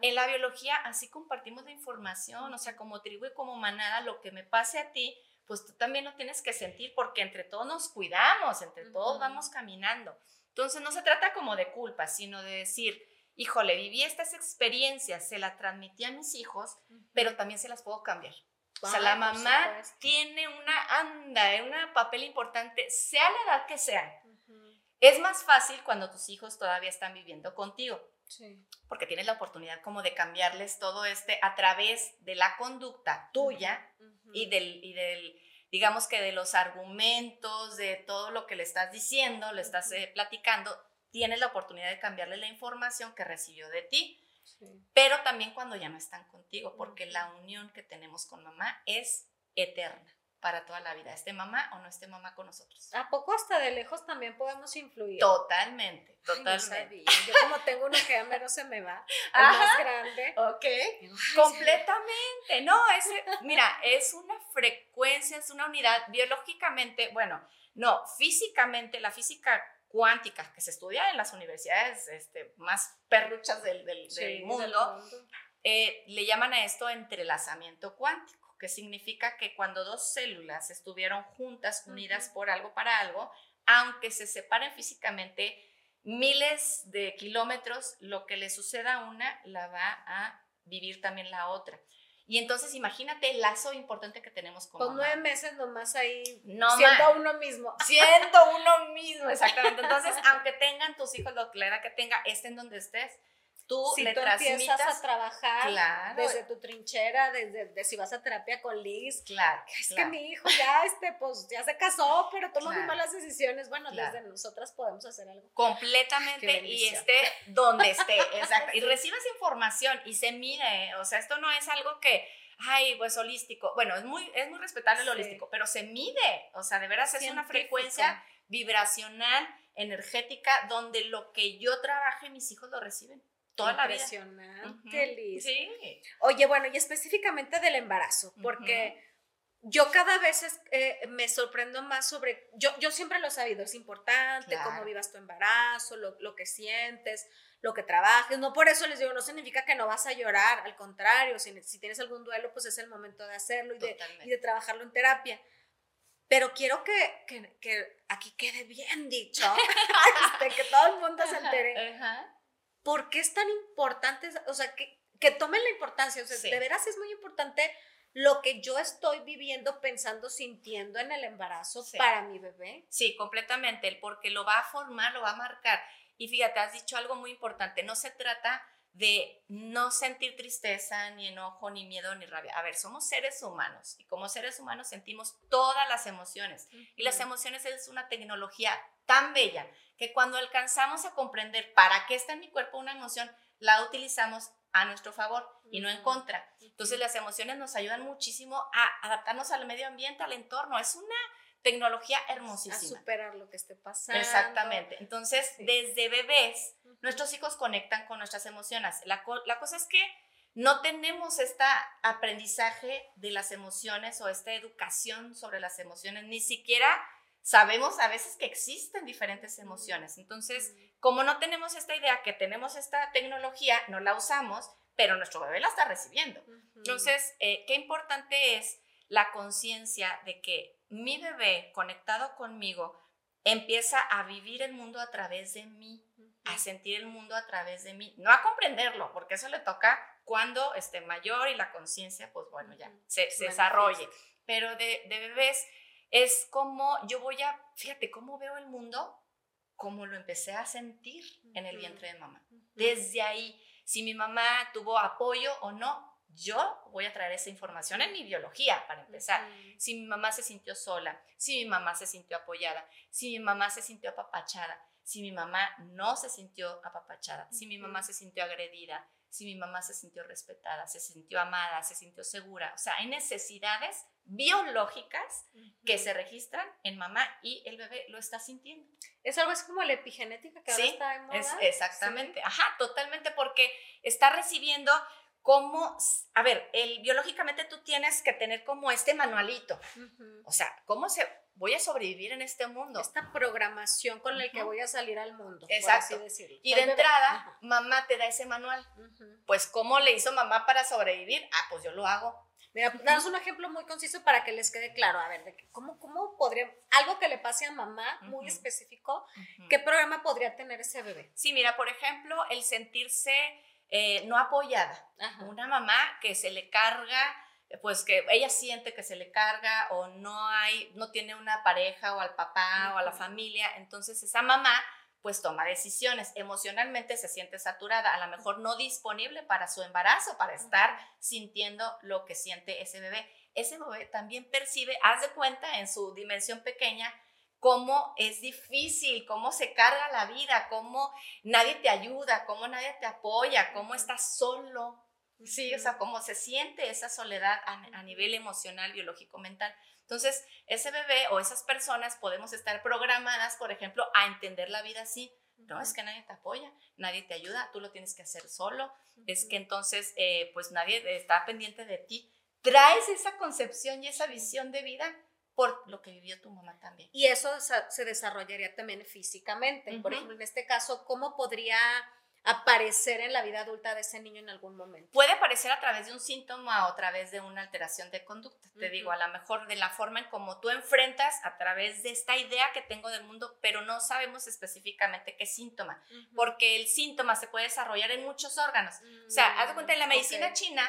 En la biología así compartimos la información, o sea, como tribu y como manada, lo que me pase a ti, pues tú también lo tienes que sentir porque entre todos nos cuidamos, entre todos vamos caminando. Entonces no se trata como de culpa, sino de decir, híjole, viví estas experiencias, se las transmití a mis hijos, pero también se las puedo cambiar. o sea, la mamá tiene una anda, un papel importante, sea la edad que sea. Es más fácil cuando tus hijos todavía están viviendo contigo. Porque tienes la oportunidad como de cambiarles todo este a través de la conducta tuya y, del, y del, digamos que de los argumentos, de todo lo que le estás diciendo, le estás eh, platicando, tienes la oportunidad de cambiarle la información que recibió de ti, pero también cuando ya no están contigo, porque la unión que tenemos con mamá es eterna para toda la vida, esté mamá o no esté mamá con nosotros. ¿A poco hasta de lejos también podemos influir? Totalmente, totalmente. Yo como tengo uno que ya menos se me va, el más grande. Ok, completamente. No, es, mira, es una frecuencia, es una unidad biológicamente, bueno, no, físicamente, la física cuántica que se estudia en las universidades este, más perruchas del, mundo, eh, le llaman a esto entrelazamiento cuántico, que significa que cuando dos células estuvieron juntas, unidas por algo para algo, aunque se separen físicamente miles de kilómetros, lo que le suceda a una la va a vivir también la otra. Y entonces imagínate el lazo importante que tenemos con Con nueve meses nomás ahí no siendo uno mismo. Siendo uno mismo, exactamente. Entonces, aunque tengan tus hijos lo que la edad que tenga, estén donde estés, tú si le tú transmitas. empiezas a trabajar Claro. desde tu trinchera, desde de si vas a terapia con Liz, Claro, es que mi hijo ya, este, pues, ya se casó, pero toma muy malas decisiones. Bueno, desde nosotras podemos hacer algo. Completamente y esté donde esté, exacto. Y recibas información y se mide, o sea, esto no es algo que, ay, pues holístico. Bueno, es muy, es muy respetable lo Sí. holístico, pero se mide, o sea, de veras es una Científico. frecuencia vibracional, energética, donde lo que yo trabaje, mis hijos lo reciben toda la vida. Impresionante, Ujú. Liz. Sí. Oye, bueno, y específicamente del embarazo, porque yo cada vez es- eh, me sorprendo más sobre, yo, yo siempre lo he sabido, es importante Claro. cómo vivas tu embarazo, lo, lo que sientes, lo que trabajes, no por eso les digo, no significa que no vas a llorar, al contrario, si, si tienes algún duelo, pues es el momento de hacerlo y de, y de trabajarlo en terapia. Pero quiero que, que, que aquí quede bien dicho, que todo el mundo se entere. Ajá. ¿Por qué es tan importante? O sea, que, que tomen la importancia. O sea, Sí. de veras es muy importante lo que yo estoy viviendo, pensando, sintiendo en el embarazo Sí. para mi bebé. Sí, completamente, el porque lo va a formar, lo va a marcar. Y fíjate, has dicho algo muy importante, no se trata de no sentir tristeza, ni enojo, ni miedo, ni rabia. A ver, somos seres humanos y como seres humanos sentimos todas las emociones. Y las emociones es una tecnología tan bella que cuando alcanzamos a comprender para qué está en mi cuerpo una emoción, la utilizamos a nuestro favor y no en contra. Entonces las emociones nos ayudan muchísimo a adaptarnos al medio ambiente, al entorno. Es una tecnología a hermosísima. superar lo que esté pasando. Exactamente. Entonces, Sí. desde bebés, nuestros hijos conectan con nuestras emociones. La, co- la cosa es que no tenemos este aprendizaje de las emociones o esta educación sobre las emociones, ni siquiera sabemos a veces que existen diferentes emociones. Entonces, como no tenemos esta idea que tenemos esta tecnología, no la usamos, pero nuestro bebé la está recibiendo. Entonces, eh, qué importante es la conciencia de que mi bebé conectado conmigo empieza a vivir el mundo a través de mí, a sentir el mundo a través de mí, no a comprenderlo, porque eso le toca cuando esté mayor y la conciencia, pues bueno, ya se, se desarrolle. Pero de, de bebés es como yo voy a, fíjate, cómo veo el mundo, como lo empecé a sentir en el vientre de mamá. Desde ahí, si mi mamá tuvo apoyo o no, yo voy a traer esa información en mi biología, para empezar. Si mi mamá se sintió sola, si mi mamá se sintió apoyada, si mi mamá se sintió apapachada, si mi mamá no se sintió apapachada, si mi mamá se sintió agredida, si mi mamá se sintió respetada, se sintió amada, se sintió segura. O sea, hay necesidades biológicas que se registran en mamá y el bebé lo está sintiendo. Es algo así como la epigenética que ahora está de moda. Es, exactamente, ajá, totalmente, porque está recibiendo como, a ver, el, biológicamente tú tienes que tener como este manualito, o sea, ¿cómo se voy a sobrevivir en este mundo? Esta programación con la que voy a salir al mundo. Exacto. Por así decirlo. Y de entrada, mamá te da ese manual. Pues, ¿cómo le hizo mamá para sobrevivir? Ah, pues yo lo hago. Mira, danos un ejemplo muy conciso para que les quede claro. A ver, de que ¿cómo, ¿cómo podría, algo que le pase a mamá, muy específico, qué programa podría tener ese bebé? Sí, mira, por ejemplo, el sentirse eh, no apoyada. Ajá. Una mamá que se le carga, pues que ella siente que se le carga o no hay, no tiene una pareja o al papá o a la familia, entonces esa mamá pues toma decisiones, emocionalmente se siente saturada, a lo mejor no disponible para su embarazo, para estar sintiendo lo que siente ese bebé. Ese bebé también percibe, haz de cuenta en su dimensión pequeña, cómo es difícil, cómo se carga la vida, cómo nadie te ayuda, cómo nadie te apoya, cómo estás solo. Sí, o sea, cómo se siente esa soledad a, a nivel emocional, biológico, mental. Entonces, ese bebé o esas personas podemos estar programadas, por ejemplo, a entender la vida así. No, es que nadie te apoya, nadie te ayuda, tú lo tienes que hacer solo. Es que entonces, eh, pues nadie está pendiente de ti. Traes esa concepción y esa visión de vida por lo que vivió tu mamá también. Y eso se desarrollaría también físicamente. Por ejemplo, en este caso, ¿cómo podría aparecer en la vida adulta de ese niño en algún momento? Puede aparecer a través de un síntoma o a través de una alteración de conducta. Te digo, a lo mejor de la forma en cómo tú enfrentas a través de esta idea que tengo del mundo, pero no sabemos específicamente qué síntoma, porque el síntoma se puede desarrollar en muchos órganos. O sea, haz de cuenta, en la medicina china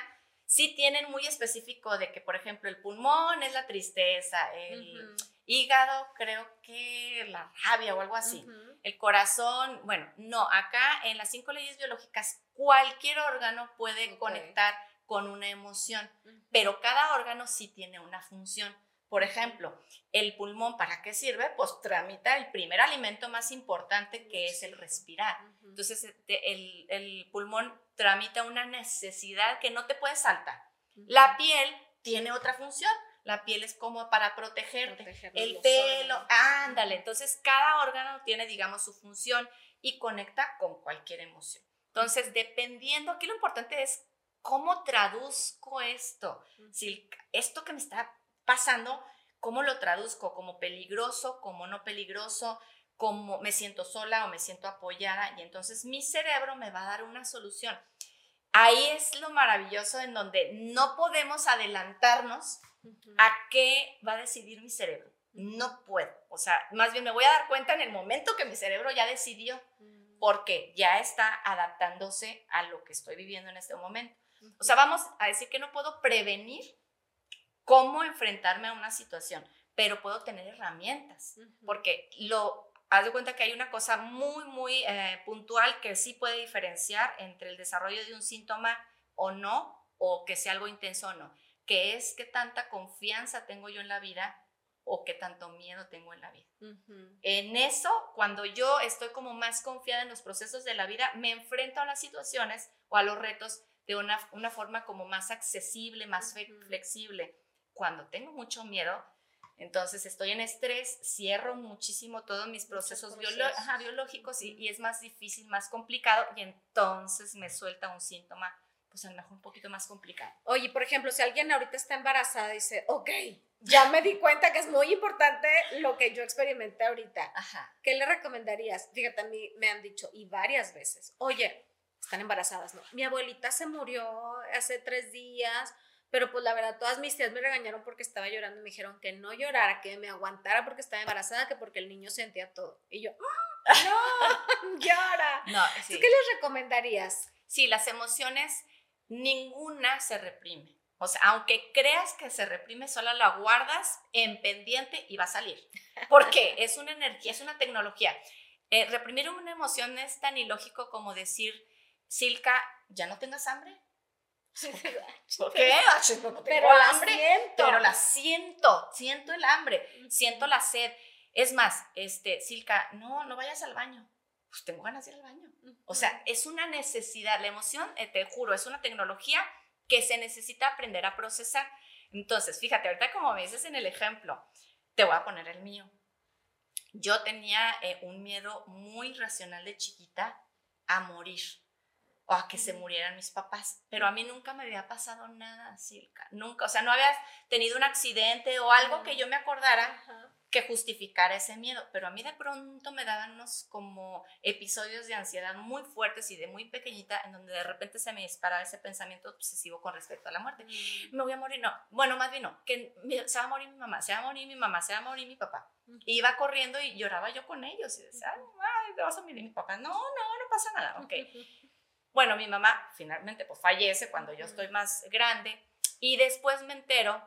sí tienen muy específico de que, por ejemplo, el pulmón es la tristeza, el. Hígado, creo que la rabia o algo así. El corazón, bueno, no, acá en las cinco leyes biológicas cualquier órgano puede conectar con una emoción, pero cada órgano sí tiene una función. Por ejemplo, el pulmón, ¿para qué sirve? Pues tramita el primer alimento más importante que es el respirar. Entonces, este, el, el, pulmón tramita una necesidad que no te puede saltar. La piel tiene otra función. La piel es como para protegerte. el pelo, ándale. Entonces, cada órgano tiene, digamos, su función y conecta con cualquier emoción. Entonces, dependiendo, aquí lo importante es cómo traduzco esto. Si esto que me está pasando, ¿cómo lo traduzco? ¿Como peligroso, como no peligroso? como me siento sola o me siento apoyada? Y entonces mi cerebro me va a dar una solución. Ahí es lo maravilloso en donde no podemos adelantarnos a qué va a decidir mi cerebro. No puedo. O sea, más bien me voy a dar cuenta en el momento que mi cerebro ya decidió, mm. porque ya está adaptándose a lo que estoy viviendo en este momento. O sea, vamos a decir que no puedo prevenir cómo enfrentarme a una situación, pero puedo tener herramientas, porque lo, haz de cuenta que hay una cosa muy, muy eh, puntual que sí puede diferenciar entre el desarrollo de un síntoma o no, o que sea algo intenso o no, que es qué tanta confianza tengo yo en la vida o qué tanto miedo tengo en la vida. En eso, cuando yo estoy como más confiada en los procesos de la vida, me enfrento a las situaciones o a los retos de una, una forma como más accesible, más flexible cuando tengo mucho miedo, entonces estoy en estrés, cierro muchísimo todos mis procesos biológicos y, es más difícil, más complicado y entonces me suelta un síntoma, pues a lo mejor un poquito más complicado. Oye, por ejemplo, si alguien ahorita está embarazada y dice, ok, ya me di cuenta que es muy importante lo que yo experimenté ahorita. Ajá. ¿Qué le recomendarías? Fíjate, a mí me han dicho, y varias veces, oye, están embarazadas, ¿no? Mi abuelita se murió hace tres días pero pues la verdad, todas mis tías me regañaron porque estaba llorando y me dijeron que no llorara, que me aguantara porque estaba embarazada, que porque el niño sentía todo. Y yo, no, llora. No, ¿Tú qué les recomendarías? Sí, las emociones, ninguna se reprime. O sea, aunque creas que se reprime, solo la guardas en pendiente y va a salir. ¿Por qué? Es una energía, es una tecnología. Eh, reprimir una emoción es tan ilógico como decir, Silka, ¿ya no tengas hambre? ¿Por qué? pero la hambre, siento. pero la siento, siento el hambre, siento la sed. Es más, este, Silka, no, no vayas al baño. Pues tengo ganas de ir al baño. O sea, es una necesidad. La emoción, eh, te juro, es una tecnología que se necesita aprender a procesar. Entonces, fíjate, ahorita como me dices en el ejemplo, te voy a poner el mío. Yo tenía eh, un miedo muy racional de chiquita a morir o a que se murieran mis papás. Pero a mí nunca me había pasado nada, Silka, nunca. O sea, no había tenido un accidente o algo que yo me acordara que justificara ese miedo. Pero a mí de pronto me daban unos como episodios de ansiedad muy fuertes y de muy pequeñita en donde de repente se me disparaba ese pensamiento obsesivo con respecto a la muerte. Mm. Me voy a morir, no. Bueno, más bien no, que se va a morir mi mamá, se va a morir mi mamá, se va a morir mi papá. Iba corriendo y lloraba yo con ellos y decía, ay, te vas a morir mi papá. No, no, no pasa nada, ok. Bueno, mi mamá finalmente pues fallece cuando yo estoy más grande y después me entero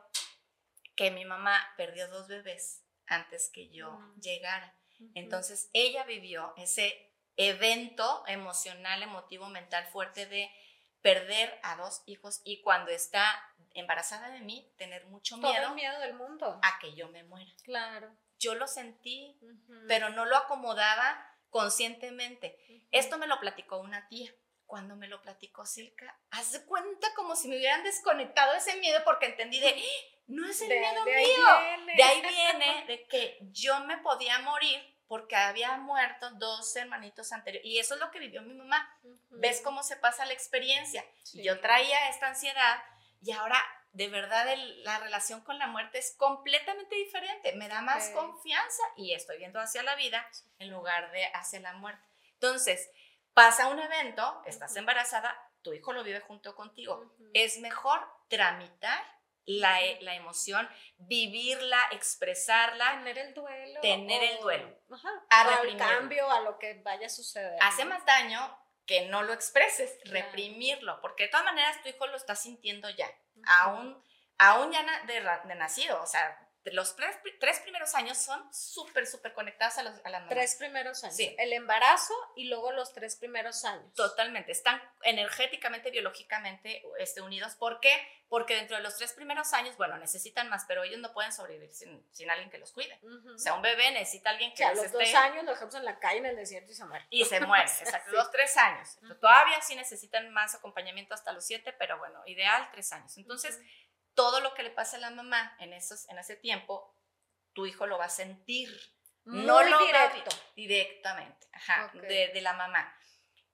que mi mamá perdió dos bebés antes que yo llegara. Entonces ella vivió ese evento emocional, emotivo, mental fuerte de perder a dos hijos y cuando está embarazada de mí, tener mucho miedo. Todo el miedo del mundo. A que yo me muera. Claro. Yo lo sentí, pero no lo acomodaba conscientemente. Esto me lo platicó una tía cuando me lo platicó Silka, haz de cuenta como si me hubieran desconectado ese miedo porque entendí de, ¡Ah! no es el miedo mío. De ahí viene de que yo me podía morir porque había muerto dos hermanitos anteriores. Y eso es lo que vivió mi mamá. ¿Ves cómo se pasa la experiencia? Yo traía esta ansiedad y ahora de verdad la relación con la muerte es completamente diferente. Me da más confianza y estoy viendo hacia la vida en lugar de hacia la muerte. Entonces, Pasa un evento, estás embarazada, tu hijo lo vive junto contigo. Es mejor tramitar la, e, la, emoción, vivirla, expresarla. Tener el duelo. Tener el duelo. Ajá, a cambio a lo que vaya a suceder. Hace más daño que no lo expreses, reprimirlo, porque de todas maneras tu hijo lo está sintiendo ya, aún, aún ya de, de, nacido, o sea, los tres, tres primeros años son súper, súper conectados a, los, a la mamá. Tres primeros años. Sí. El embarazo y luego los tres primeros años. Totalmente, están energéticamente, biológicamente este, unidos. ¿Por qué? Porque dentro de los tres primeros años, bueno, necesitan más, pero ellos no pueden sobrevivir sin, sin alguien que los cuide. O sea, un bebé necesita alguien O que sea, a les los dos esté- años lo dejamos en la calle, en el desierto y se muere. y se muere, O sea, exacto, los tres años. Todavía sí necesitan más acompañamiento hasta los siete, pero bueno, ideal tres años. Entonces, todo lo que le pasa a la mamá en, esos, en ese tiempo, tu hijo lo va a sentir. Muy no lo directo. directamente, ajá, Ok. de, de la mamá.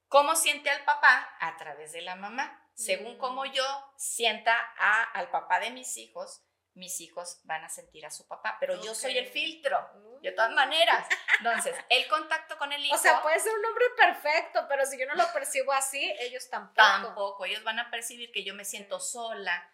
¿Cómo siente al papá? A través de la mamá. Según Mm. como yo sienta a, al papá de mis hijos, mis hijos van a sentir a su papá, pero yo soy el filtro, de todas maneras. Entonces, el contacto con el hijo O sea, puede ser un hombre perfecto, pero si yo no lo percibo así, ellos tampoco. tampoco, ellos van a percibir que yo me siento sola.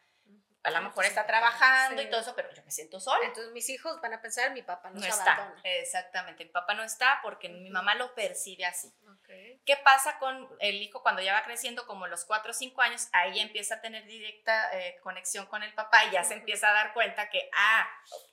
A lo mejor está sí. trabajando y Sí. todo eso, pero yo me siento sola. Entonces mis hijos van a pensar, mi papá nos No está, abandona. exactamente. Mi papá no está porque mi Ujú. mamá lo percibe así. Ok. ¿Qué pasa con el hijo cuando ya va creciendo como los 4 o 5 años? Ahí empieza a tener directa eh, conexión con el papá y ya se Ujú. empieza a dar cuenta que, ah,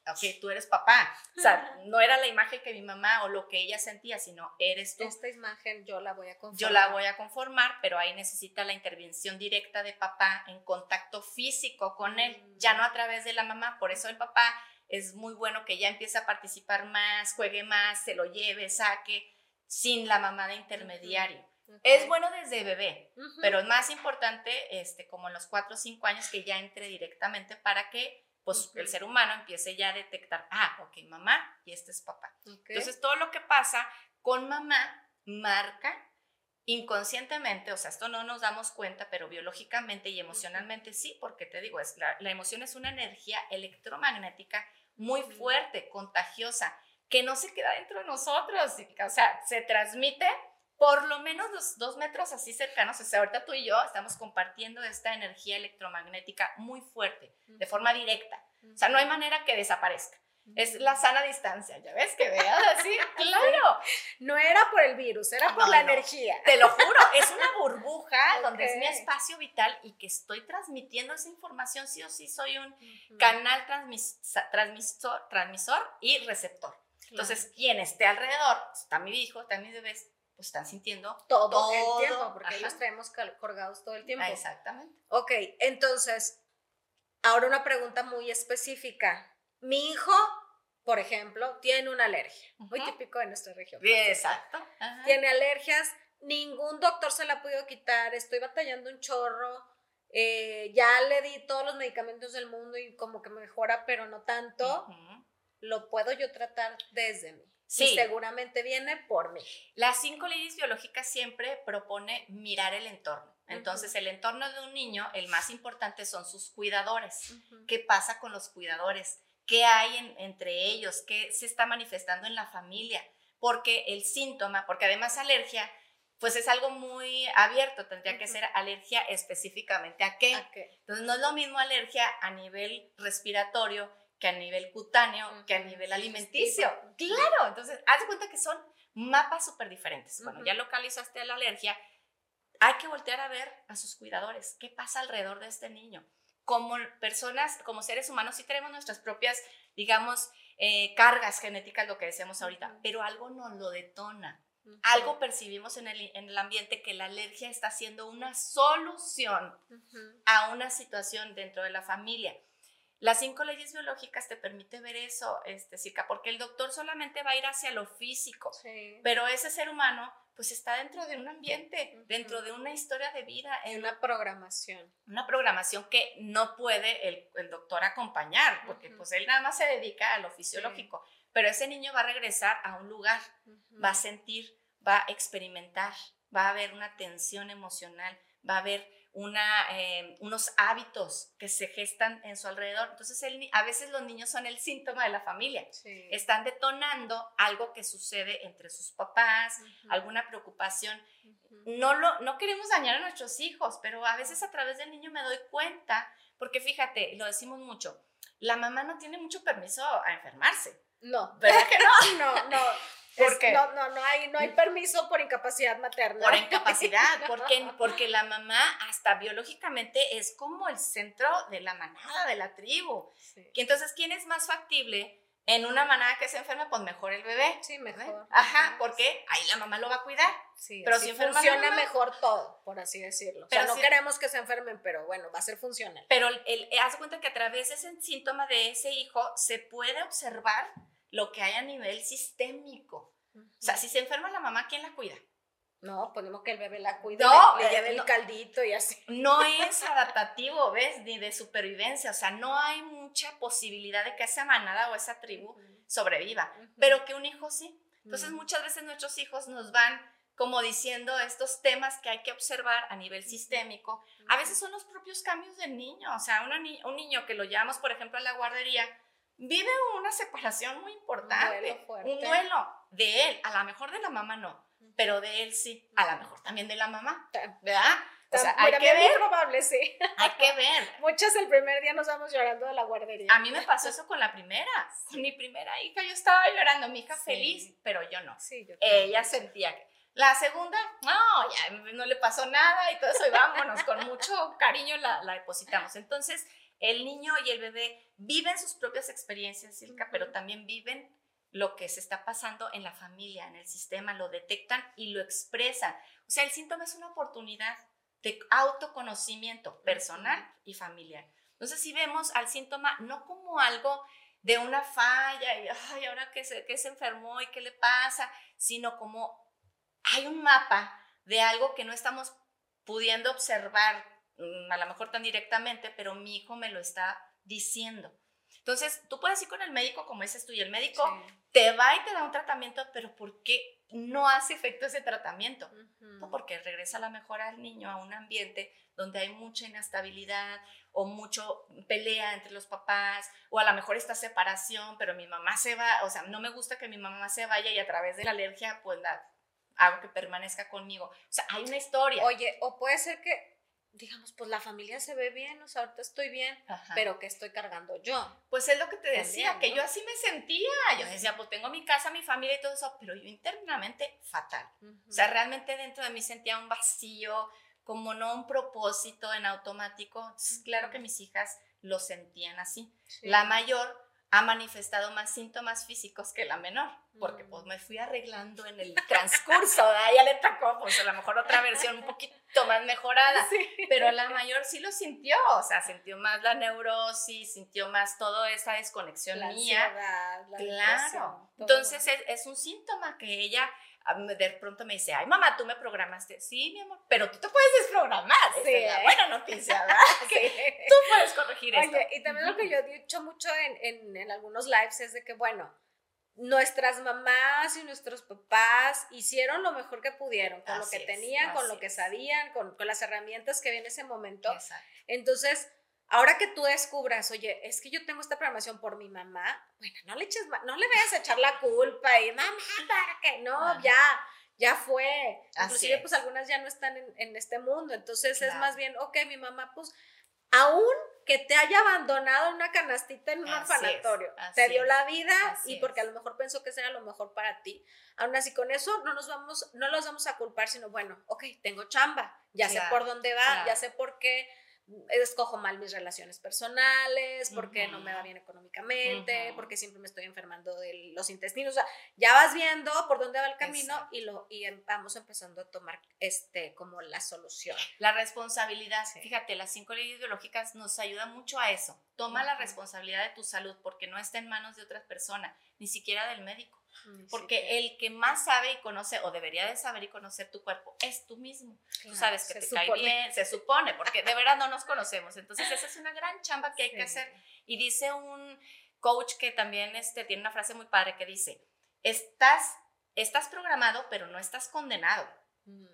ok, tú eres papá. O sea, no era la imagen que mi mamá o lo que ella sentía, sino eres tú. Esta imagen yo la voy a conformar. Yo la voy a conformar, pero ahí necesita la intervención directa de papá en contacto físico con él, ya no a través de la mamá. Por eso el papá es muy bueno que ya empiece a participar más, juegue más, se lo lleve, saque, sin la mamá de intermediario. Es bueno desde bebé, pero es más importante, este, como en los 4 o 5 años, que ya entre directamente para que pues, el ser humano empiece ya a detectar, ah, ok, mamá y este es papá. Ok. Entonces, todo lo que pasa con mamá marca inconscientemente, o sea, esto no nos damos cuenta, pero biológicamente y emocionalmente sí, porque te digo, es la, la emoción es una energía electromagnética muy fuerte, contagiosa, que no se queda dentro de nosotros, o sea, se transmite por lo menos dos metros así cercanos, o sea, ahorita tú y yo estamos compartiendo esta energía electromagnética muy fuerte, de forma directa, o sea, no hay manera que desaparezca. Es la sana distancia, ¿ya ves? Que veas así, claro. No era por el virus, era por No, la no. energía. Te lo juro, es una burbuja donde es mi espacio vital y que estoy transmitiendo esa información, sí o sí, soy un canal transmis- transmisor, transmisor y receptor. Entonces, quien esté alrededor, está mi hijo, están mis bebés, pues están sintiendo todo, todo, el tiempo, porque ahí ajá. los traemos colgados todo el tiempo. Ah, exactamente. Ok, entonces, ahora una pregunta muy específica. Mi hijo, por ejemplo, tiene una alergia, muy típico de nuestra región. Exacto. ajá. Tiene alergias, ningún doctor se la ha podido quitar, estoy batallando un chorro, eh, ya le di todos los medicamentos del mundo y como que mejora, pero no tanto, lo puedo yo tratar desde mí. Sí. Y seguramente viene por mí. Las cinco leyes biológicas siempre propone mirar el entorno. Entonces, el entorno de un niño, el más importante son sus cuidadores. ¿Qué pasa con los cuidadores? ¿Qué hay en- entre ellos? ¿Qué se está manifestando en la familia? Porque el síntoma, porque además alergia, pues es algo muy abierto, tendría que ser alergia específicamente a qué. ¿A qué? Entonces no es lo mismo alergia a nivel respiratorio que a nivel cutáneo, que a nivel alimenticio. sí. Claro, entonces haz de cuenta que son mapas súper diferentes. Bueno, Ujú. ya localizaste la alergia, hay que voltear a ver a sus cuidadores, qué pasa alrededor de este niño. Como personas, como seres humanos, sí tenemos nuestras propias, digamos, eh, cargas genéticas, lo que decíamos ahorita, pero algo nos lo detona. Algo percibimos en el, en el ambiente que la alergia está siendo una solución a una situación dentro de la familia. Las cinco leyes biológicas te permite ver eso, este, Circa, porque el doctor solamente va a ir hacia lo físico, Sí. pero ese ser humano pues está dentro de un ambiente, dentro de una historia de vida, en una programación. una programación que no puede el, el doctor acompañar, porque pues él nada más se dedica a lo fisiológico, pero ese niño va a regresar a un lugar, va a sentir, va a experimentar, va a haber una tensión emocional, va a haber una, eh, unos hábitos que se gestan en su alrededor. Entonces, el a veces los niños son el síntoma de la familia. Sí. Están detonando algo que sucede entre sus papás, alguna preocupación. No, lo, no queremos dañar a nuestros hijos, pero a veces a través del niño me doy cuenta, porque fíjate, lo decimos mucho, la mamá no tiene mucho permiso a enfermarse. No, ¿Verdad que no? no, no. Porque no, no, no hay, no hay permiso por incapacidad materna. Por incapacidad, porque, porque la mamá hasta biológicamente es como el centro de la manada, de la tribu. Y entonces, ¿quién es más factible? en una manada que se enferme, pues mejor el bebé. Sí, mejor. Ajá, porque ahí la mamá lo va a cuidar. Sí, pero si funciona mejor todo, por así decirlo. Pero o sea, no queremos que se enfermen, pero bueno, va a ser funcional. Pero el, haz cuenta que a través de ese síntoma de ese hijo se puede observar lo que hay a nivel sistémico. O sea, si se enferma la mamá, ¿quién la cuida? No, ponemos que el bebé la cuide, no, le, lleve el caldito y así. No es adaptativo, ¿ves? Ni de supervivencia. O sea, no hay mucha posibilidad de que esa manada o esa tribu sobreviva, pero que un hijo sí. Entonces, muchas veces nuestros hijos nos van como diciendo estos temas que hay que observar a nivel sistémico. A veces son los propios cambios del niño. O sea, un niño que lo llevamos, por ejemplo, a la guardería, vive una separación muy importante. Un duelo de él, a lo mejor de la mamá no pero de él sí, a lo mejor también de la mamá, ¿verdad? O sea, hay que ver. probable, sí. Hay que ver. Muchas el primer día nos vamos llorando de la guardería. A mí me pasó eso con la primera. Con mi primera hija yo estaba llorando, mi hija feliz, pero yo no. Sí, yo Ella sentía que... La segunda, no, ya no le pasó nada y todo eso, y vámonos, con mucho cariño la, la depositamos. Entonces, el niño y el bebé viven sus propias experiencias, Silka, pero también viven lo que se está pasando en la familia, en el sistema, lo detectan y lo expresan. O sea, el síntoma es una oportunidad de autoconocimiento personal y familiar. Entonces, si vemos al síntoma no como algo de una falla y, ay, ahora que se, que se enfermó y qué le pasa, sino como hay un mapa de algo que no estamos pudiendo observar, a lo mejor tan directamente, pero mi hijo me lo está diciendo. Entonces, tú puedes ir con el médico, como dices tú, y el médico te va y te da un tratamiento, pero ¿por qué no hace efecto ese tratamiento? Pues porque regresa a la mejor al niño a un ambiente donde hay mucha inestabilidad o mucho pelea entre los papás, o a lo mejor esta separación, pero mi mamá se va, o sea, no me gusta que mi mamá se vaya y a través de la alergia, pues la, hago que permanezca conmigo. O sea, hay una historia. Oye, o puede ser que digamos, pues la familia se ve bien, o sea, ahorita estoy bien, pero ¿qué estoy cargando yo? Pues es lo que te decía, que yo así me sentía. Yo decía, pues tengo mi casa, mi familia y todo eso, pero yo internamente fatal. O sea, realmente dentro de mí sentía un vacío, como no un propósito en automático. claro que mis hijas lo sentían así. La mayor ha manifestado más síntomas físicos que la menor, porque pues me fui arreglando en el transcurso, ya le tocó pues a lo mejor otra versión un poquito más mejorada, pero la mayor sí lo sintió, o sea, sintió más la neurosis, sintió más toda esa desconexión mía. claro. Entonces es, es, un síntoma que ella de pronto me dice, ay mamá, tú me programaste. Sí, mi amor, pero tú te puedes desprogramar. Sí. Es la buena noticia, ¿verdad? Tú puedes corregir Oye, Y también lo que yo he dicho mucho en, en, en, algunos lives es de que, bueno, nuestras mamás y nuestros papás hicieron lo mejor que pudieron, con lo que tenían, con lo que sabían, con, con, las herramientas que había en ese momento. Exacto. Entonces, Ahora que tú descubras, oye, es que yo tengo esta programación por mi mamá, bueno, no le eches, no le vayas a echar la culpa y mamá, ¿para qué? No, ya, ya fue. Inclusive, pues algunas ya no están en, este mundo. Entonces es más bien, ok, mi mamá, pues, aún que te haya abandonado en una canastita en un orfanatorio, te dio la vida y porque a lo mejor pensó que era lo mejor para ti. Aún así, con eso no nos vamos, no los vamos a culpar, sino bueno, ok, tengo chamba, ya sé por dónde va, ya sé por qué escojo mal mis relaciones personales, porque no me va bien económicamente, porque siempre me estoy enfermando de los intestinos. O sea, ya vas viendo por dónde va el camino y, lo, y vamos empezando a tomar este, como la solución. La responsabilidad, fíjate, las cinco leyes biológicas nos ayudan mucho a eso. Toma la responsabilidad de tu salud porque no está en manos de otras personas, ni siquiera del médico. Porque el que más sabe y conoce, o debería de saber y conocer tu cuerpo, es tú mismo. tú sabes que te cae bien, se supone, porque de verdad no nos conocemos. Entonces, esa es una gran chamba que hay que hacer. Y dice un coach que también este, tiene una frase muy padre que dice, estás, estás programado, pero no estás condenado. Mm.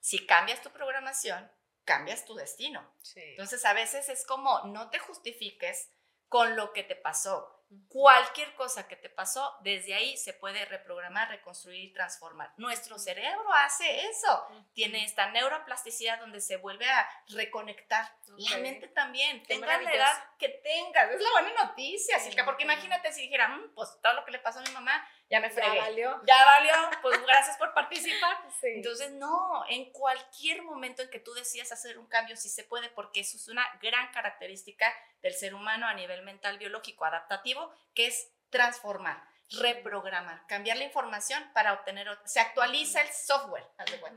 Si cambias tu programación, cambias tu destino. Entonces, a veces es como, no te justifiques con lo que te pasó Cualquier cosa que te pasó, desde ahí se puede reprogramar, reconstruir y transformar. Nuestro cerebro hace eso. Tiene esta neuroplasticidad donde se vuelve a reconectar. La mente también. Tenga la edad que tengas. Es la buena noticia, Silka, porque imagínate si dijera, mm, pues todo lo que le pasó a mi mamá, ya me fregué. Ya valió. Ya valió, pues gracias por participar. Sí. Entonces, no, en cualquier momento en que tú decidas hacer un cambio, sí se puede, porque eso es una gran característica del ser humano a nivel mental, biológico, adaptativo, que es transformar, reprogramar, cambiar la información para obtener, ot- se actualiza el software,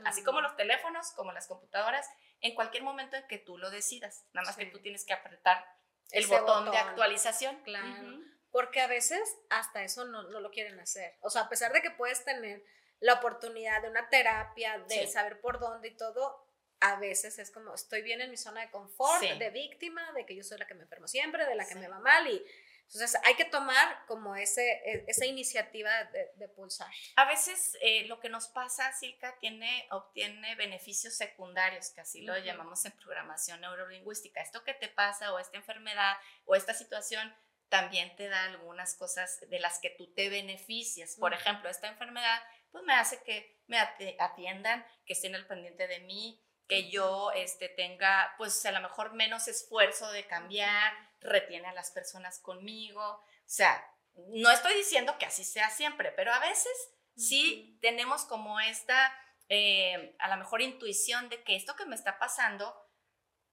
así como los teléfonos, como las computadoras, en cualquier momento en que tú lo decidas, nada más Sí. que tú tienes que apretar el Ese botón, de botón. actualización. Claro. Ujú. Porque a veces hasta eso no, no lo quieren hacer. O sea, a pesar de que puedes tener la oportunidad de una terapia, de Sí. saber por dónde y todo, a veces es como estoy bien en mi zona de confort, Sí. de víctima, de que yo soy la que me enfermo siempre, de la que Sí. me va mal y entonces hay que tomar como ese, e- esa iniciativa de, de pulsar. A veces eh, lo que nos pasa, Silka, tiene, obtiene beneficios secundarios, que así lo llamamos en programación neurolingüística. Esto que te pasa o esta enfermedad o esta situación también te da algunas cosas de las que tú te beneficias. Por Ujú. ejemplo, esta enfermedad pues me hace que me atiendan, que estén al pendiente de mí, que yo este, tenga pues a lo mejor menos esfuerzo de cambiar, retiene a las personas conmigo. O sea, no estoy diciendo que así sea siempre, pero a veces sí tenemos como esta, eh, a lo mejor intuición de que esto que me está pasando,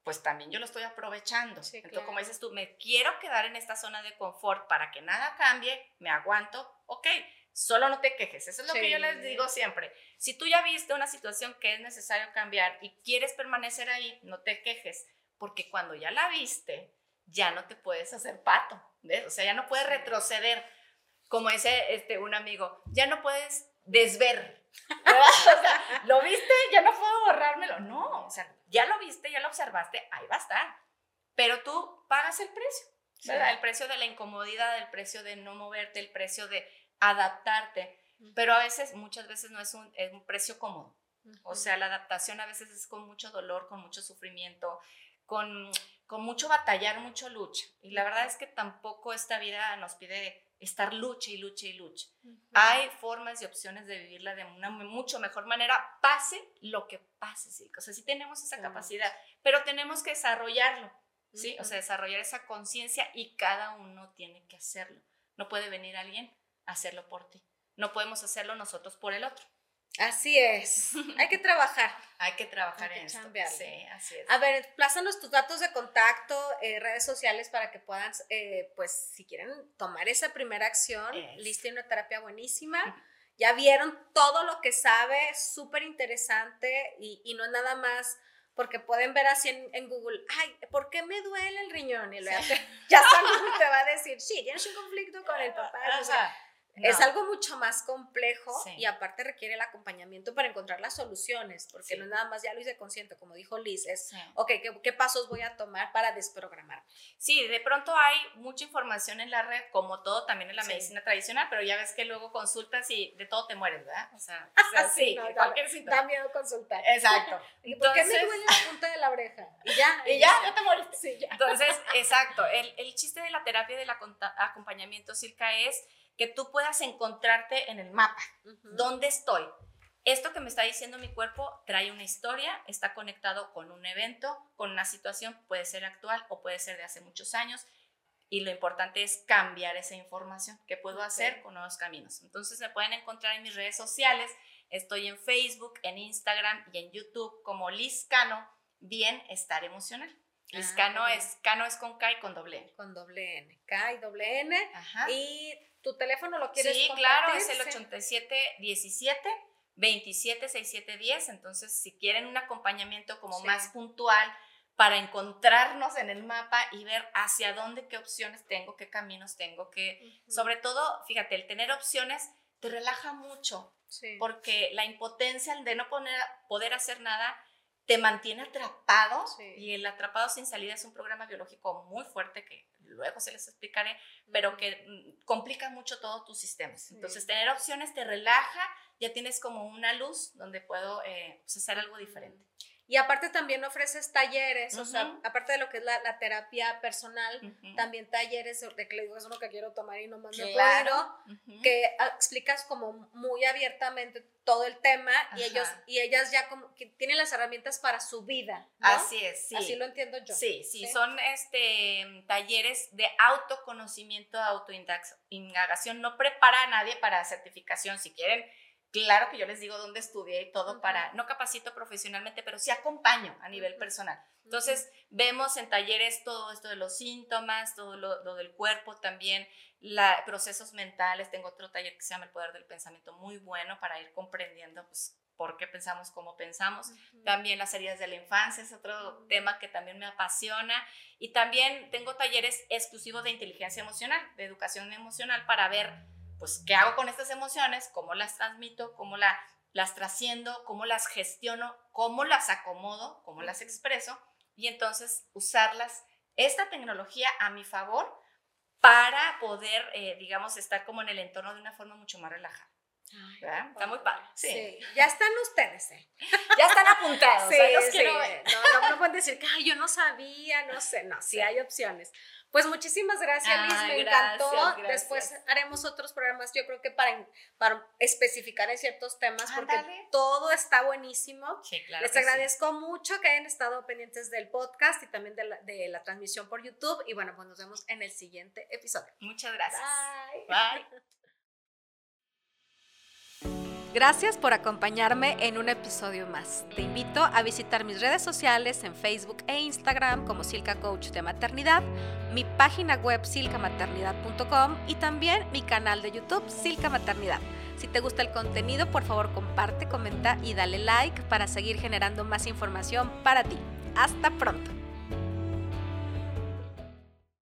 pues también yo lo estoy aprovechando. Sí, Entonces, como claro. dices tú, me quiero quedar en esta zona de confort para que nada cambie, me aguanto, ok, solo no te quejes. Eso es lo que yo les digo siempre. Si tú ya viste una situación que es necesario cambiar y quieres permanecer ahí, no te quejes, porque cuando ya la viste, ya no te puedes hacer pato, ¿ves? O sea, ya no puedes retroceder. Como dice este, un amigo, ya no puedes desver. O sea, lo viste, ya no puedo borrármelo. No, o sea, ya lo viste, ya lo observaste, ahí va a estar. Pero tú pagas el precio, ¿verdad? Sí. El precio de la incomodidad, el precio de no moverte, el precio de adaptarte. Pero a veces, muchas veces no es un, es un precio cómodo. O sea, la adaptación a veces es con mucho dolor, con mucho sufrimiento, con, con mucho batallar, mucho lucha. Y la verdad es que tampoco esta vida nos pide estar lucha y lucha y lucha. Hay formas y opciones de vivirla de una mucho mejor manera, pase lo que pase, ¿sí? O sea, sí tenemos esa capacidad, pero tenemos que desarrollarlo, ¿sí? O Ujú. sea, desarrollar esa conciencia y cada uno tiene que hacerlo. No puede venir alguien a hacerlo por ti. No podemos hacerlo nosotros por el otro. Así es. Hay que trabajar. Hay que trabajar Hay que en esto. Sí, así es. A ver, plázanos tus datos de contacto, eh, redes sociales para que puedan, eh, pues, si quieren tomar esa primera acción. Es. Liz tiene una terapia buenísima. Ya vieron todo lo que sabe, súper interesante y, y no es nada más porque pueden ver así en, en Google, ay, ¿por qué me duele el riñón? Y luego te- ya Google te va a decir, sí, tienes un conflicto con el papá. o sea, Es algo mucho más complejo Sí. y aparte requiere el acompañamiento para encontrar las soluciones, porque Sí. no es nada más ya lo hice consciente, como dijo Liz, es, Sí. ok, ¿qué, qué pasos voy a tomar para desprogramar? Sí, de pronto hay mucha información en la red, como todo también en la medicina tradicional, pero ya ves que luego consultas y de todo te mueres, ¿verdad? O sea, o sea, sí, no, de da- miedo consultar. Exacto. ¿Y ¿Por qué me Entonces- duele la punta de la oreja? Y ya, Y ya, ya te moriste. Sí, ya. Entonces, exacto, el, el chiste de la terapia de la conta- acompañamiento circa es que tú puedas encontrarte en el mapa. ¿Dónde estoy? Esto que me está diciendo mi cuerpo trae una historia, está conectado con un evento, con una situación, puede ser actual o puede ser de hace muchos años. Y lo importante es cambiar esa información. ¿Qué puedo hacer con nuevos caminos? Entonces me pueden encontrar en mis redes sociales. Estoy en Facebook, en Instagram y en YouTube como Liz Cano, Bienestar Emocional. Liz Ah, Cano es, Cano es con K y con doble N. Con doble N, K y doble N. Ajá. ¿Y tu teléfono lo quieres Sí, claro, es el Sí. 8717 276710. Entonces, si quieren un acompañamiento como Sí. más puntual para encontrarnos en el mapa y ver hacia dónde, qué opciones tengo, qué caminos tengo, que sobre todo, fíjate, el tener opciones te relaja mucho Sí. porque la impotencia de no poner, poder hacer nada te mantiene atrapado Sí. y el atrapado sin salida es un programa biológico muy fuerte que luego se les explicaré, pero que mm, complica mucho todos tus sistemas. Sí. Entonces, tener opciones te relaja, ya tienes como una luz donde puedo eh, pues, hacer algo diferente. Y aparte también ofreces talleres, o sea, aparte de lo que es la, terapia personal, también talleres, de que le digo, es uno que quiero tomar y no más claro. que explicas como muy abiertamente todo el tema y ellos y ellas ya como que tienen las herramientas para su vida. Así es, sí. Así lo entiendo yo. Sí, sí, son este talleres de autoconocimiento, autoindagación, no prepara a nadie para certificación, si quieren Claro que yo les digo dónde estudié y todo para, no capacito profesionalmente, pero sí acompaño a nivel personal. Entonces, vemos en talleres todo esto de los síntomas, todo lo, del cuerpo también, la, procesos mentales. Tengo otro taller que se llama El Poder del Pensamiento, muy bueno para ir comprendiendo pues, por qué pensamos como pensamos. También las heridas de la infancia es otro tema que también me apasiona. Y también tengo talleres exclusivos de inteligencia emocional, de educación emocional, para ver pues, ¿qué hago con estas emociones? ¿Cómo las transmito? ¿Cómo la, las trasciendo? ¿Cómo las gestiono? ¿Cómo las acomodo? ¿Cómo las expreso? Y entonces usarlas, esta tecnología a mi favor para poder, eh, digamos, estar como en el entorno de una forma mucho más relajada. Está muy padre. Sí. Ya están ustedes, ¿eh? Ya están apuntados. Sí, sí. No, no, pueden decir que yo no sabía, no sé. No, sí, hay opciones. Pues muchísimas gracias, Liz, me encantó. Después haremos otros programas, yo creo que para, para especificar en ciertos temas, porque todo está buenísimo. Sí, claro Les agradezco mucho que hayan estado pendientes del podcast y también de la, de la transmisión por YouTube. Y bueno, pues nos vemos en el siguiente episodio. Muchas gracias. Bye. Bye. Gracias por acompañarme en un episodio más. Te invito a visitar mis redes sociales en Facebook e Instagram como Silca Coach de Maternidad, mi página web silcamaternidad.com y también mi canal de YouTube Silca Maternidad. Si te gusta el contenido, por favor comparte, comenta y dale like para seguir generando más información para ti. Hasta pronto.